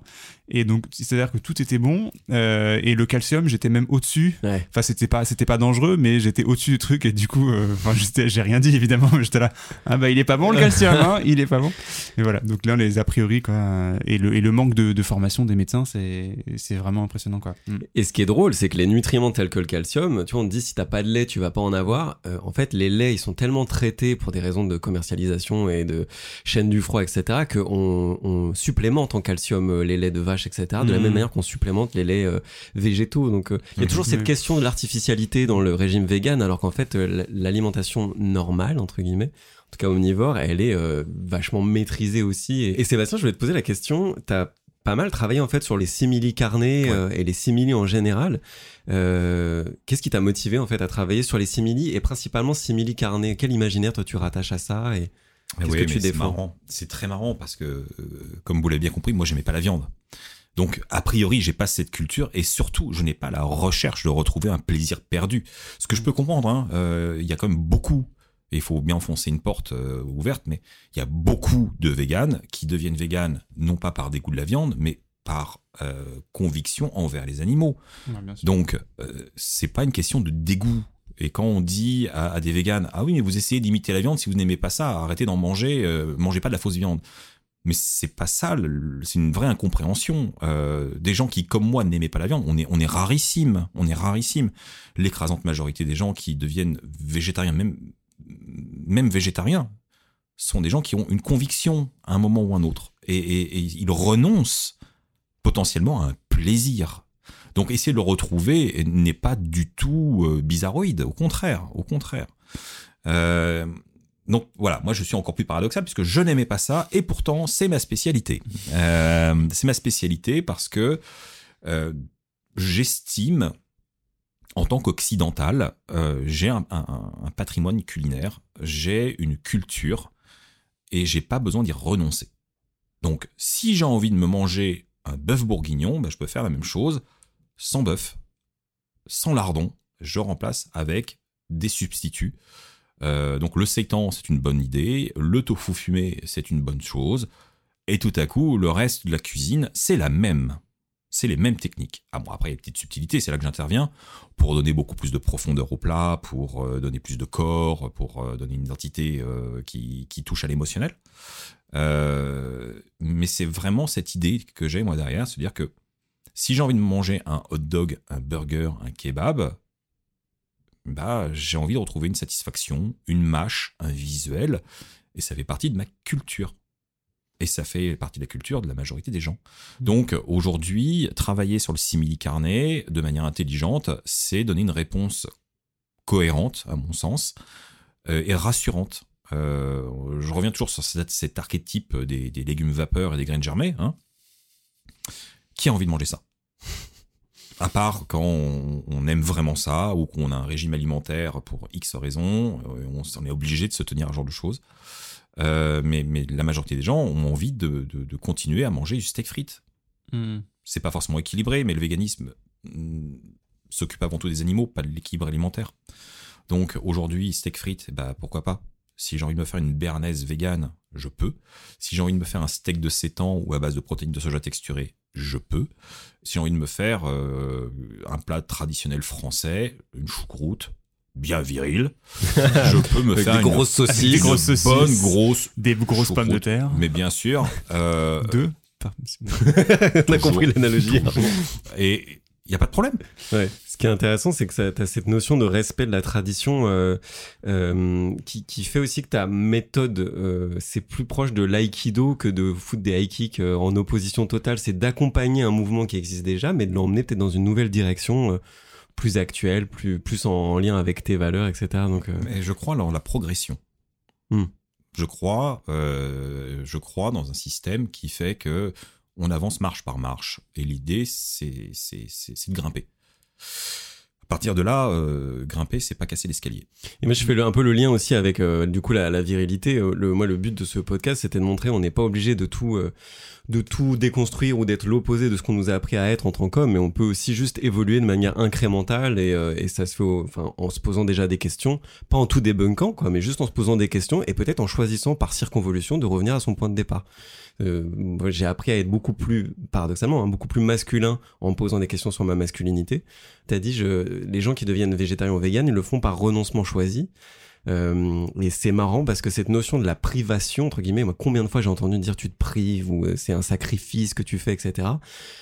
Et donc, c'est-à-dire que tout était bon, euh, et le calcium, j'étais même au-dessus. Ouais. Enfin, c'était pas, c'était pas dangereux, mais j'étais au-dessus du truc, et du coup, euh, enfin, j'ai rien dit évidemment, mais <laughs> j'étais là, ah bah il est pas bon le calcium, hein, il est pas bon. Et voilà, donc là, les a priori, quoi, et le, et le manque de, de formation des médecins, c'est, c'est vraiment impressionnant, quoi. Mm. Et ce qui est drôle, c'est que les nutriments tels que le calcium, tu vois, on te dit si t'as pas de lait, tu vas pas en avoir. Euh, en fait, les laits, ils sont tellement traités pour des raisons de commercialisation et de chaîne du froid, etc., qu'on on supplémente en calcium euh, les laits de vache, etc., de la même manière qu'on supplémente les laits euh, végétaux. Donc, euh, il y a toujours cette Oui. question de l'artificialité dans le régime vegan, alors qu'en fait, l'alimentation normale, entre guillemets, en tout cas omnivore, elle est euh, vachement maîtrisée aussi. Et, et Sébastien, je voulais te poser la question, t'as pas mal travaillé en fait sur les simili carnés Ouais. euh, et les simili en général. Euh, Qu'est-ce qui t'a motivé en fait à travailler sur les simili et principalement simili carnés? Quel imaginaire toi tu rattaches à ça et Mais Qu'est-ce oui, que tu défends? C'est très marrant parce que, euh, comme vous l'avez bien compris, moi j'aimais pas la viande. Donc a priori j'ai pas cette culture et surtout je n'ai pas la recherche de retrouver un plaisir perdu. Ce que je peux comprendre, hein, il y a quand même beaucoup, et il faut bien enfoncer une porte euh, ouverte, mais il y a beaucoup de véganes qui deviennent véganes non pas par dégoût de la viande, mais par euh, conviction envers les animaux. Ouais. Donc, euh, c'est pas une question de dégoût. Et quand on dit à, des véganes, ah oui, mais vous essayez d'imiter la viande, si vous n'aimez pas ça, arrêtez d'en manger, euh, mangez pas de la fausse viande. Mais c'est pas ça, c'est une vraie incompréhension. Euh, des gens qui, comme moi, n'aimaient pas la viande, on est, on est rarissime, on est rarissime. L'écrasante majorité des gens qui deviennent végétariens, même, même végétariens, sont des gens qui ont une conviction à un moment ou un autre. Et, ils renoncent potentiellement à un plaisir. Donc essayer de le retrouver n'est pas du tout euh, bizarroïde, au contraire, au contraire. Euh, donc voilà, moi je suis encore plus paradoxal puisque je n'aimais pas ça et pourtant c'est ma spécialité. Euh, c'est ma spécialité parce que j'estime en tant qu'occidental, euh, j'ai un, patrimoine culinaire, j'ai une culture et j'ai pas besoin d'y renoncer. Donc si j'ai envie de me manger un bœuf bourguignon, ben, je peux faire la même chose sans bœuf, sans lardon, je remplace avec des substituts. Euh, donc le seitan, c'est une bonne idée, le tofu fumé, c'est une bonne chose, et tout à coup, le reste de la cuisine, c'est la même. C'est les mêmes techniques. Ah après, il y a des petites subtilités, c'est là que j'interviens, pour donner beaucoup plus de profondeur au plat, pour euh, donner plus de corps, pour euh, donner une identité qui, qui, touche à l'émotionnel. mais c'est vraiment cette idée que j'ai, moi, derrière, se dire que si j'ai envie de manger un hot dog, un burger, un kebab, bah, j'ai envie de retrouver une satisfaction, une mâche, un visuel, et ça fait partie de ma culture. Et ça fait partie de la culture de la majorité des gens. Mmh. Donc aujourd'hui, travailler sur le simili carnet de manière intelligente, c'est donner une réponse cohérente, à mon sens, euh, et rassurante. Euh, je reviens toujours sur cet, archétype des, légumes vapeur et des graines germées. Hein. Qui a envie de manger ça? À part quand on, aime vraiment ça ou qu'on a un régime alimentaire pour X raisons, euh, on, est obligé de se tenir à ce genre de choses. Euh, mais, la majorité des gens ont envie de, continuer à manger du steak frites. Hmm. C'est pas forcément équilibré, mais le véganisme hmm, s'occupe avant tout des animaux, pas de l'équilibre alimentaire. Donc aujourd'hui, steak frites, bah pourquoi pas? Si j'ai envie de me faire une béarnaise végane, je peux. Si j'ai envie de me faire un steak de sétan ou à base de protéines de soja texturées, je peux. Si j'ai envie de me faire euh, un plat traditionnel français, une choucroute, bien viril, je peux me faire des grosses saucisses, des grosses saucisses, bonnes grosses, des grosses pommes de terre. Mais bien sûr, euh, deux. On a <laughs> compris l'analogie. Et il n'y a pas de problème. Ouais. Ce qui est intéressant, c'est que tu as cette notion de respect de la tradition euh, euh, qui, qui, fait aussi que ta méthode, euh, c'est plus proche de l'aïkido que de foutre des high kicks euh, en opposition totale. C'est d'accompagner un mouvement qui existe déjà, mais de l'emmener peut-être dans une nouvelle direction euh, plus actuelle, plus, plus en, lien avec tes valeurs, etc. Donc, euh, mais je crois dans la progression. Hmm. Je crois, je crois dans un système qui fait que on avance marche par marche. Et l'idée, c'est de grimper. Partir de là, euh, grimper, c'est pas casser l'escalier. Et moi, je fais un peu le lien aussi avec euh, du coup la, virilité. Euh, le, moi, le but de ce podcast, c'était de montrer on n'est pas obligé de tout de tout déconstruire ou d'être l'opposé de ce qu'on nous a appris à être en tant qu'homme, mais on peut aussi juste évoluer de manière incrémentale et, et ça se fait enfin, en se posant déjà des questions, pas en tout débunkant, quoi, mais juste en se posant des questions et peut-être en choisissant par circonvolution de revenir à son point de départ. Euh, j'ai appris à être beaucoup plus, paradoxalement, hein, beaucoup plus masculin en posant des questions sur ma masculinité. T'as dit, je, les gens qui deviennent végétariens ou véganes, ils le font par renoncement choisi. Euh, et c'est marrant parce que cette notion de la privation, entre guillemets, moi, combien de fois j'ai entendu dire tu te prives ou euh, c'est un sacrifice que tu fais, etc.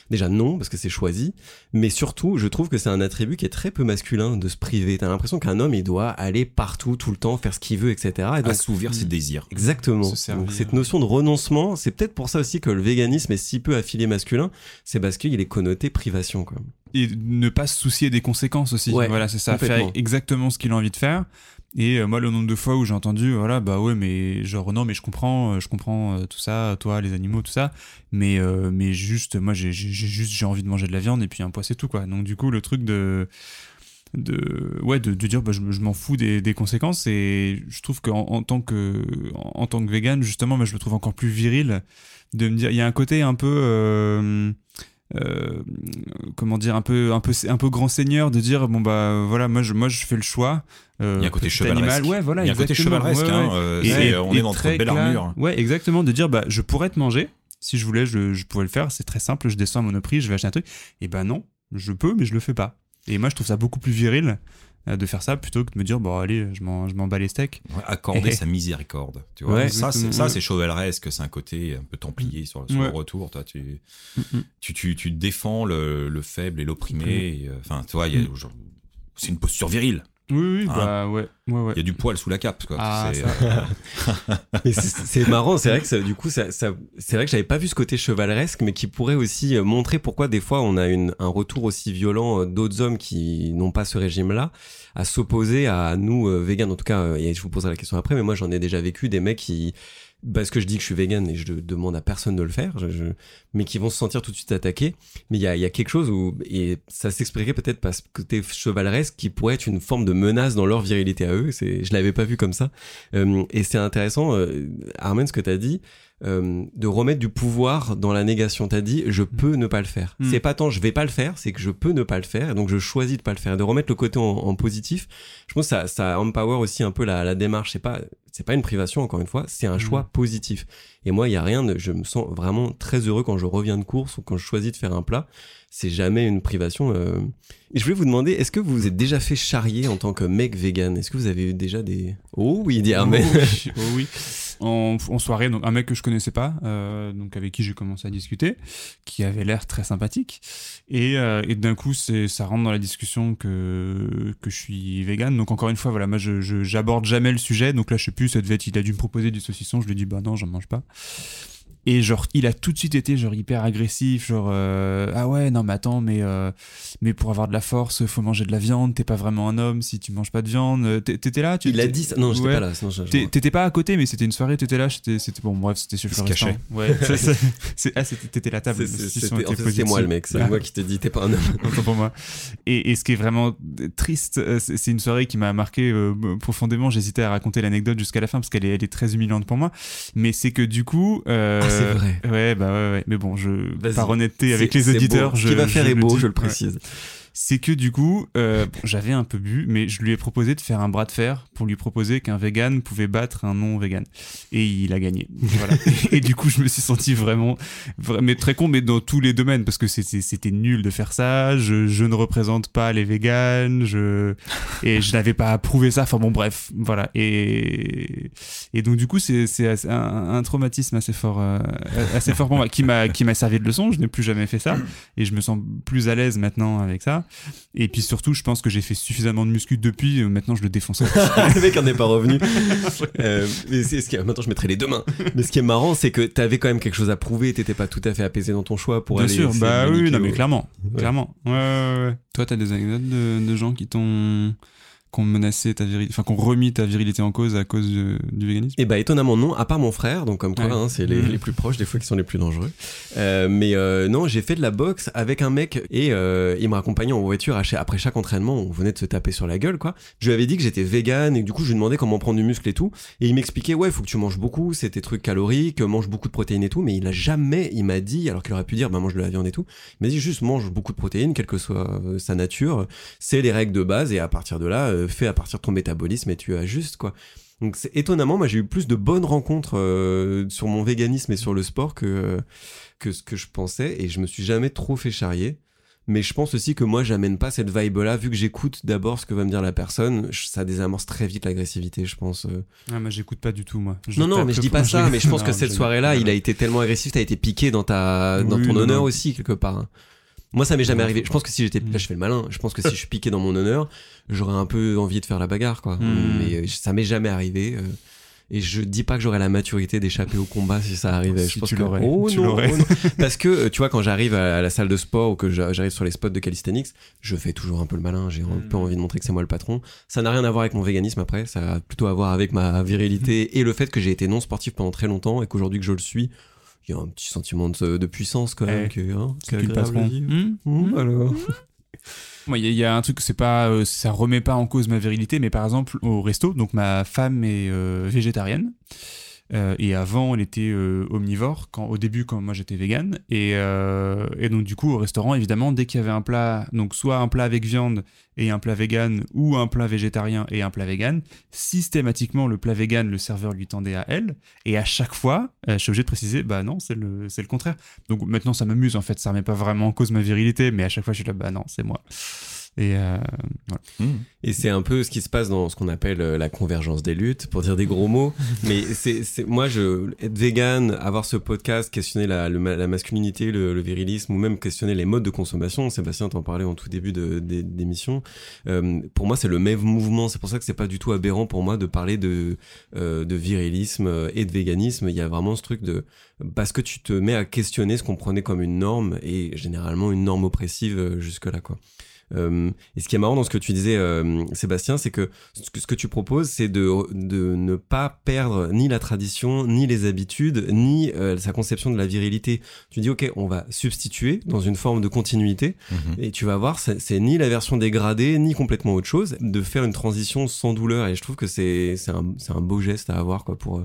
Déjà non, parce que c'est choisi. Mais surtout, je trouve que c'est un attribut qui est très peu masculin de se priver. T'as l'impression qu'un homme, il doit aller partout, tout le temps, faire ce qu'il veut, etc. Et donc, Assouvir ses désirs. Exactement. Donc, cette notion de renoncement, c'est peut-être pour ça aussi que le véganisme est si peu affilié masculin. C'est parce qu'il est connoté privation, quoi. Et ne pas se soucier des conséquences aussi. voilà, c'est ça. Faire exactement ce qu'il a envie de faire et euh, moi, le nombre de fois où j'ai entendu, voilà, bah ouais, mais genre, non, mais je comprends, euh, je comprends euh, tout ça, toi, les animaux, tout ça, mais, mais juste, moi, j'ai juste, j'ai envie de manger de la viande et puis un poids, c'est tout, quoi. Donc, du coup, le truc de, de, ouais, de, dire, bah, je, m'en fous des, des, conséquences et je trouve qu'en en tant que, en, tant que vegan, justement, moi, je me trouve encore plus viril de me dire, il y a un côté un peu, euh, comment dire un peu un peu un peu grand seigneur de dire bon bah voilà moi je moi je fais le choix euh, il y a un côté chevaleresque. ouais voilà il y a un côté chevaleresque hein, euh, et, on est dans une belle armure ouais exactement de dire bah je pourrais te manger. Si je voulais je, je pouvais le faire. C'est très simple. Je descends à Monoprix je vais acheter un truc. Et ben non je peux mais je le fais pas. Et moi je trouve ça beaucoup plus viril euh, de faire ça plutôt que de me dire bon allez je m'en je m'en bats les steaks Ouais, accorder Et- sa miséricorde. Tu vois, Ouais. ça, c'est, ça, c'est chevaleresque, c'est un côté un peu templier sur, sur Ouais. le retour. Toi, tu, Mm, tu, tu, tu défends le, le faible et l'opprimé. euh, Enfin, tu vois, il y a- Mm. c'est une posture virile. Oui oui Hein bah ouais ouais ouais Il y a du poil sous la cape. Quoi. Ah, C'est- <laughs> c'est- c'est marrant, c'est vrai que ça, du coup, ça, ça- c'est vrai que j'avais pas vu ce côté chevaleresque, mais qui pourrait aussi euh, montrer pourquoi des fois on a une, un retour aussi violent euh, d'autres hommes qui n'ont pas ce régime-là à s'opposer à nous euh, véganes. En tout cas, euh, et je vous poserai la question après, mais moi j'en ai déjà vécu des mecs qui parce que je dis que je suis vegan et je demande à personne de le faire, je- je- mais qui vont se sentir tout de suite attaqués. Mais il y a, y a quelque chose où, et ça s'expliquerait peut-être par ce côté chevaleresque qui pourrait être une forme de menace dans leur virilité à eux. C'est, je l'avais pas vu comme ça. Euh, et c'est intéressant, euh, Armen, ce que tu as dit, euh, de remettre du pouvoir dans la négation. Tu as dit, je peux ne pas le faire. Mm. C'est pas tant je vais pas le faire, c'est que je peux ne pas le faire, et donc je choisis de pas le faire. De remettre le côté en, en positif, je pense que ça, ça empower aussi un peu la, la démarche. C'est pas, c'est pas une privation, encore une fois, c'est un Mm. choix positif. Et moi, il y a rien de, je me sens vraiment très heureux quand je reviens de course ou quand je choisis de faire un plat. C'est jamais une privation. euh. Et je voulais vous demander, est-ce que vous vous êtes déjà fait charrier en tant que mec vegan? Est-ce que vous avez eu déjà des... Oh oui, dit Armen. Oh oui, oh oui. En, en soirée, donc un mec que je connaissais pas, euh, donc avec qui j'ai commencé à discuter, qui avait l'air très sympathique, et, euh, et d'un coup, c'est ça rentre dans la discussion que que je suis vegan. Donc encore une fois, voilà, moi je j'aborde jamais le sujet. Donc là, je sais ça il a dû me proposer du saucisson, je lui ai dit bah non, j'en mange pas. Et genre, il a tout de suite été genre hyper agressif, genre euh, ah ouais non mais attends mais euh, mais pour avoir de la force faut manger de la viande, t'es pas vraiment un homme si tu manges pas de viande. T'é- T'étais là, tu Il a dit ça. Non, j'étais Ouais. pas là. T'étais pas à côté, mais c'était une soirée, t'étais là, c'était bon, bref, c'était sur le. Ouais, <laughs> c'est- ah, c'était- t'étais la table. C'était en fait, moi le mec, c'est Ah, moi qui te dis t'es pas un homme. <laughs> autant pour moi. Et, et ce qui est vraiment triste, euh, c'est une soirée qui m'a marqué euh, profondément. J'hésitais à raconter l'anecdote jusqu'à la fin parce qu'elle est, elle est très humiliante pour moi. Mais c'est que du coup, euh, Ah, c'est vrai. Ouais, bah ouais, ouais. Mais bon, je par honnêteté avec les auditeurs, beau. je Ce qui va faire je est beau, dis. je le Ouais. précise. C'est que du coup, euh, bon, j'avais un peu bu, mais je lui ai proposé de faire un bras de fer pour lui proposer qu'un vegan pouvait battre un non vegan. Et il a gagné. Voilà. <laughs> et du coup, je me suis senti vraiment, vra- mais très con, mais dans tous les domaines, parce que c'était nul de faire ça. Je, je ne représente pas les véganes. Je, et je n'avais pas approuvé ça. Enfin bon, bref, voilà. Et, et donc du coup, c'est un, un traumatisme assez fort, euh, assez fort pour moi, qui m'a qui m'a servi de leçon. Je n'ai plus jamais fait ça, et je me sens plus à l'aise maintenant avec ça. Et puis surtout, je pense que j'ai fait suffisamment de muscu depuis. euh, Maintenant, je le défonce. <laughs> le mec en est pas revenu. <laughs> Euh, mais c'est ce qui maintenant je mettrai les deux mains. Mais ce qui est marrant, c'est que t'avais quand même quelque chose à prouver. T'étais pas tout à fait apaisé dans ton choix pour Bien aller. sûr, bah oui, non mais clairement, Ouais. clairement. Ouais, ouais, ouais. Toi, t'as des anecdotes de, de gens qui t'ont qui ont menacé ta virilité, enfin qui ont remis ta virilité en cause à cause de- du véganisme? Et bah étonnamment non, à part mon frère, donc comme toi, Ouais. hein, c'est les, Mhm. les plus proches des fois qui sont les plus dangereux. Euh, mais euh, non, j'ai fait de la boxe avec un mec et euh, il m'a accompagné en voiture à après chaque entraînement. On venait de se taper sur la gueule quoi. Je lui avais dit que j'étais vegan et du coup je lui demandais comment prendre du muscle et tout. Et il m'expliquait ouais, il faut que tu manges beaucoup, c'est tes trucs caloriques, mange beaucoup de protéines et tout. Mais il a jamais, il m'a dit, alors qu'il aurait pu dire bah mange de la viande et tout. Il m'a dit juste mange beaucoup de protéines, quelle que soit sa nature. C'est les règles de base et à partir de là, euh, fais à partir de ton métabolisme et tu ajustes quoi. Donc c'est étonnamment, moi j'ai eu plus de bonnes rencontres euh, sur mon véganisme et sur le sport que que ce que je pensais et je me suis jamais trop fait charrier. Mais je pense aussi que moi j'amène pas cette vibe-là vu que j'écoute d'abord ce que va me dire la personne. je- Ça désamorce très vite l'agressivité, je pense. euh. Ah, moi, j'écoute pas du tout, moi. Je Non non, mais je dis pas ça. Mais je pense Non, que cette je- soirée-là, il a été tellement agressif, t'as été piqué dans ta dans Oui, ton non, honneur non. aussi quelque part. hein. Moi, ça m'est jamais arrivé. Je pense que si j'étais Mm. là, je fais le malin. Je pense que si je suis piqué dans mon honneur, j'aurais un peu envie de faire la bagarre, quoi. Mm. Mais euh, ça m'est jamais arrivé. euh, Et je dis pas que j'aurais la maturité d'échapper au combat si ça arrivait. Si je pense tu que- l'aurais, Oh tu non, l'aurais. oh non. Parce que euh, tu vois, quand j'arrive à la salle de sport ou que j'a- j'arrive sur les spots de calisthenics, je fais toujours un peu le malin. J'ai un Mm. peu envie de montrer que c'est moi le patron. Ça n'a rien à voir avec mon véganisme après. Ça a plutôt à voir avec ma virilité et le fait que j'ai été non sportif pendant très longtemps et qu'aujourd'hui que je le suis, il y a un petit sentiment de, de puissance quand même. Eh, que, hein, qui le agréable à patron vivre. Mmh, alors. Moi, il y, a- il y a un truc, c'est pas, euh, ça remet pas en cause ma virilité, mais par exemple au resto, donc ma femme est euh, végétarienne. Euh, et avant, elle était euh, omnivore, quand, au début, quand moi j'étais vegan. Et, euh, et donc, du coup, au restaurant, évidemment, dès qu'il y avait un plat, donc soit un plat avec viande et un plat vegan, ou un plat végétarien et un plat vegan, systématiquement, le plat vegan, le serveur lui tendait à elle. Et à chaque fois, euh, je suis obligé de préciser, bah non, c'est le, le contraire. Donc maintenant, ça m'amuse, en fait, ça remet pas vraiment en cause ma virilité, mais à chaque fois, je suis là, bah non, c'est moi. Et euh, voilà. Mmh. Et c'est un peu ce qui se passe dans ce qu'on appelle euh, la convergence des luttes, pour dire des gros mots. <laughs> Mais c'est, moi, je être vegan, avoir ce podcast, questionner la, le ma- la masculinité, le, le virilisme, ou même questionner les modes de consommation. Sébastien t'en parlait en tout début de, d'émission. Euh, pour moi, c'est le même mouvement. C'est pour ça que c'est pas du tout aberrant pour moi de parler de euh, de virilisme et de véganisme. Il y a vraiment ce truc de parce que tu te mets à questionner ce qu'on prenait comme une norme et généralement une norme oppressive jusque là quoi. Euh, et ce qui est marrant dans ce que tu disais, euh, Sébastien, c'est que ce, que tu proposes, c'est de, de ne pas perdre ni la tradition, ni les habitudes, ni euh, sa conception de la virilité. Tu dis, ok, on va substituer dans une forme de continuité, Mhm. et tu vas voir, c'est ni la version dégradée, ni complètement autre chose, de faire une transition sans douleur. Et je trouve que c'est un, un beau geste à avoir quoi, pour,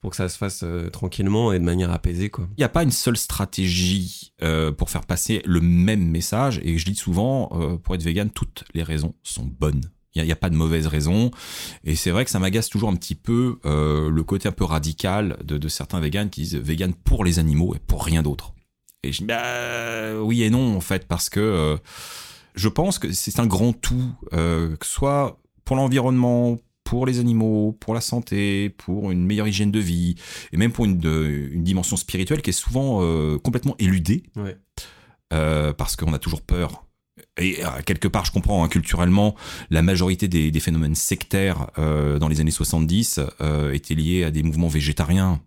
pour que ça se fasse euh, tranquillement et de manière apaisée. Il n'y a pas une seule stratégie euh, pour faire passer le même message. Et je dis souvent, euh, pour être vegan, toutes les raisons sont bonnes. Il n'y a, pas de mauvaise raison. Et c'est vrai que ça m'agace toujours un petit peu le côté un peu radical de, certains véganes qui disent vegan pour les animaux et pour rien d'autre. Et je dis, bah oui et non, en fait, parce que je pense que c'est un grand tout, que ce soit pour l'environnement, pour les animaux, pour la santé, pour une meilleure hygiène de vie, et même pour une, dimension spirituelle qui est souvent euh, complètement éludée, Ouais. euh, parce qu'on a toujours peur. Et euh, quelque part, je comprends, hein, culturellement, la majorité des, des phénomènes sectaires euh, dans les années 70 euh, étaient liés à des mouvements végétariens.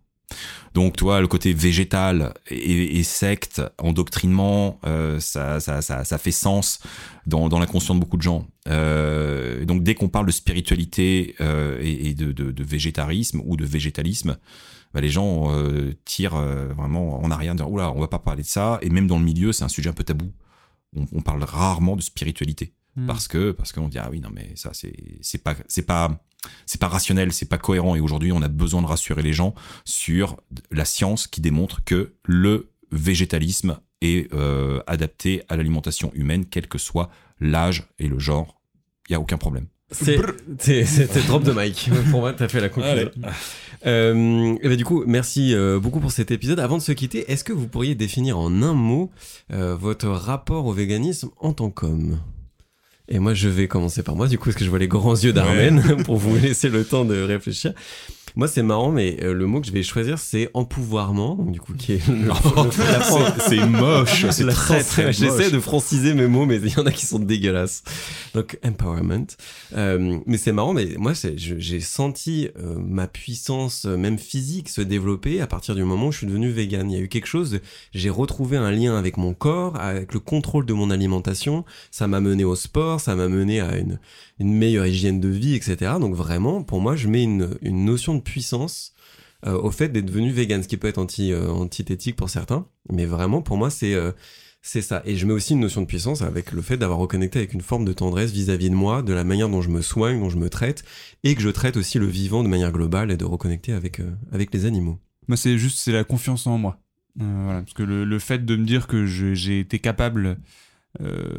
Donc, toi, le côté végétal et, et secte, endoctrinement, euh, ça, ça, ça, ça fait sens dans, dans l'inconscient de beaucoup de gens. Euh, donc, dès qu'on parle de spiritualité euh, et, et de, de, de végétarisme ou de végétalisme, bah, les gens tirent vraiment en arrière, dire oula, on va pas parler de ça. Et même dans le milieu, c'est un sujet un peu tabou. On, on parle rarement de spiritualité Hmm. parce que parce qu'on dit ah oui non mais ça c'est pas c'est pas c'est pas rationnel, c'est pas cohérent. Et aujourd'hui, on a besoin de rassurer les gens sur la science qui démontre que le végétalisme est euh, adapté à l'alimentation humaine, quel que soit l'âge et le genre. Il y a aucun problème. C'était drop de mic. <laughs> Pour moi, t'as fait la conclusion. Euh, et ben du coup, merci euh, beaucoup pour cet épisode. Avant de se quitter, est-ce que vous pourriez définir en un mot euh, votre rapport au véganisme en tant qu'homme? Et moi, je vais commencer par moi, du coup, parce que je vois les grands yeux d'Armen <laughs> pour vous laisser le temps de réfléchir? Moi, c'est marrant, mais euh, le mot que je vais choisir, c'est empouvoirment. Donc, du coup, qui est <laughs> le, le- la Fran- c'est moche, <laughs> c'est la très très moche. J'essaie de franciser mes mots, mais il y en a qui sont dégueulasses. Donc empowerment. Euh, mais c'est marrant, mais moi c'est- je- j'ai senti euh, ma puissance, euh, même physique, se développer à partir du moment où je suis devenu vegan. Il y a eu quelque chose. de- J'ai retrouvé un lien avec mon corps, avec le contrôle de mon alimentation. Ça m'a mené au sport, ça m'a mené à une, une meilleure hygiène de vie, etc. Donc vraiment, pour moi, je mets une, une notion de puissance euh, au fait d'être devenu vegan, ce qui peut être anti, euh, antithétique pour certains, mais vraiment pour moi c'est euh, c'est ça. Et je mets aussi une notion de puissance avec le fait d'avoir reconnecté avec une forme de tendresse vis-à-vis de moi, de la manière dont je me soigne, dont je me traite, et que je traite aussi le vivant de manière globale et de reconnecter avec, avec les animaux. Moi, c'est juste c'est la confiance en moi. Voilà, parce que le, le fait de me dire que j'ai été capable euh,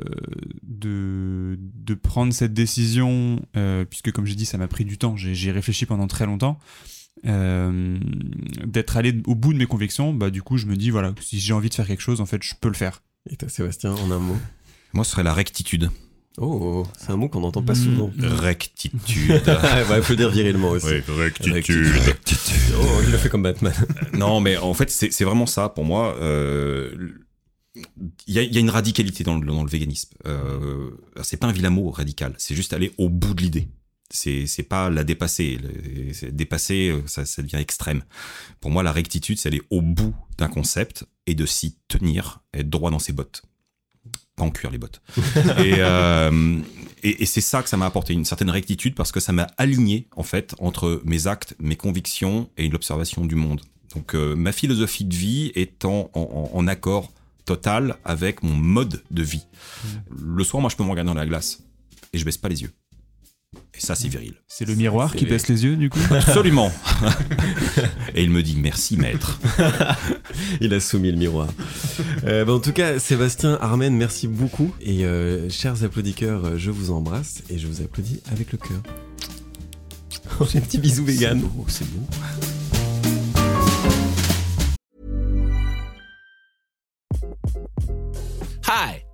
de, de prendre cette décision, euh, puisque comme j'ai dit, ça m'a pris du temps, j'ai j'y ai réfléchi pendant très longtemps, euh, d'être allé au bout de mes convictions, bah du coup, je me dis, voilà, si j'ai envie de faire quelque chose, en fait, je peux le faire. Et toi, Sébastien, en un mot? Moi, ce serait la rectitude. Oh, c'est un mot qu'on n'entend pas Mm. souvent. Rectitude. <laughs> Ah, bah, il faut dire virilement aussi. rectitude. Oh, il le fait comme Batman. non, mais en fait, c'est c'est vraiment ça pour moi. euh, Il y, a, il y a une radicalité dans le, dans le véganisme. Euh, c'est pas un vilain mot radical, c'est juste aller au bout de l'idée. C'est pas la dépasser. Le- Dépasser, euh, ça, ça devient extrême. Pour moi, la rectitude, c'est aller au bout d'un concept et de s'y tenir, être droit dans ses bottes. Pas en cuir les bottes. <laughs> et euh, et, et c'est ça que ça m'a apporté, une certaine rectitude, parce que ça m'a aligné, en fait, entre mes actes, mes convictions et l'observation du monde. Donc euh, ma philosophie de vie est en, en- en accord total avec mon mode de vie. Le soir, moi, je peux me regarder dans la glace et je baisse pas les yeux. Et ça, c'est viril. C'est le miroir qui baisse les yeux, du coup <laughs> Absolument. <laughs> et il me dit merci, maître. <laughs> Il a soumis le miroir. Euh, bah, en tout cas, Sébastien, Armen, merci beaucoup. Et euh, chers applaudisseurs, euh, je vous embrasse et je vous applaudis avec le cœur. Oh, J'ai un petit bisou vegan. C'est beau.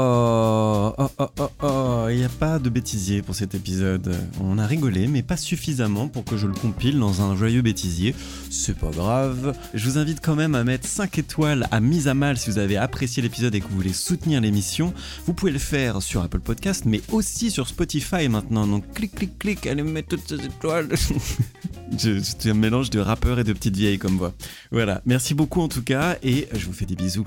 Oh, oh, oh, oh, oh, il n'y a pas de bêtisier pour cet épisode. On a rigolé, mais pas suffisamment pour que je le compile dans un joyeux bêtisier. C'est pas grave. Je vous invite quand même à mettre 5 étoiles à mise à mal si vous avez apprécié l'épisode et que vous voulez soutenir l'émission. Vous pouvez le faire sur Apple Podcast, mais aussi sur Spotify maintenant. Donc clic, clic, clic, allez mettre toutes ces étoiles. <laughs> c'est un mélange de rappeur et de petite vieille comme voix. Voilà, merci beaucoup en tout cas, et je vous fais des bisous.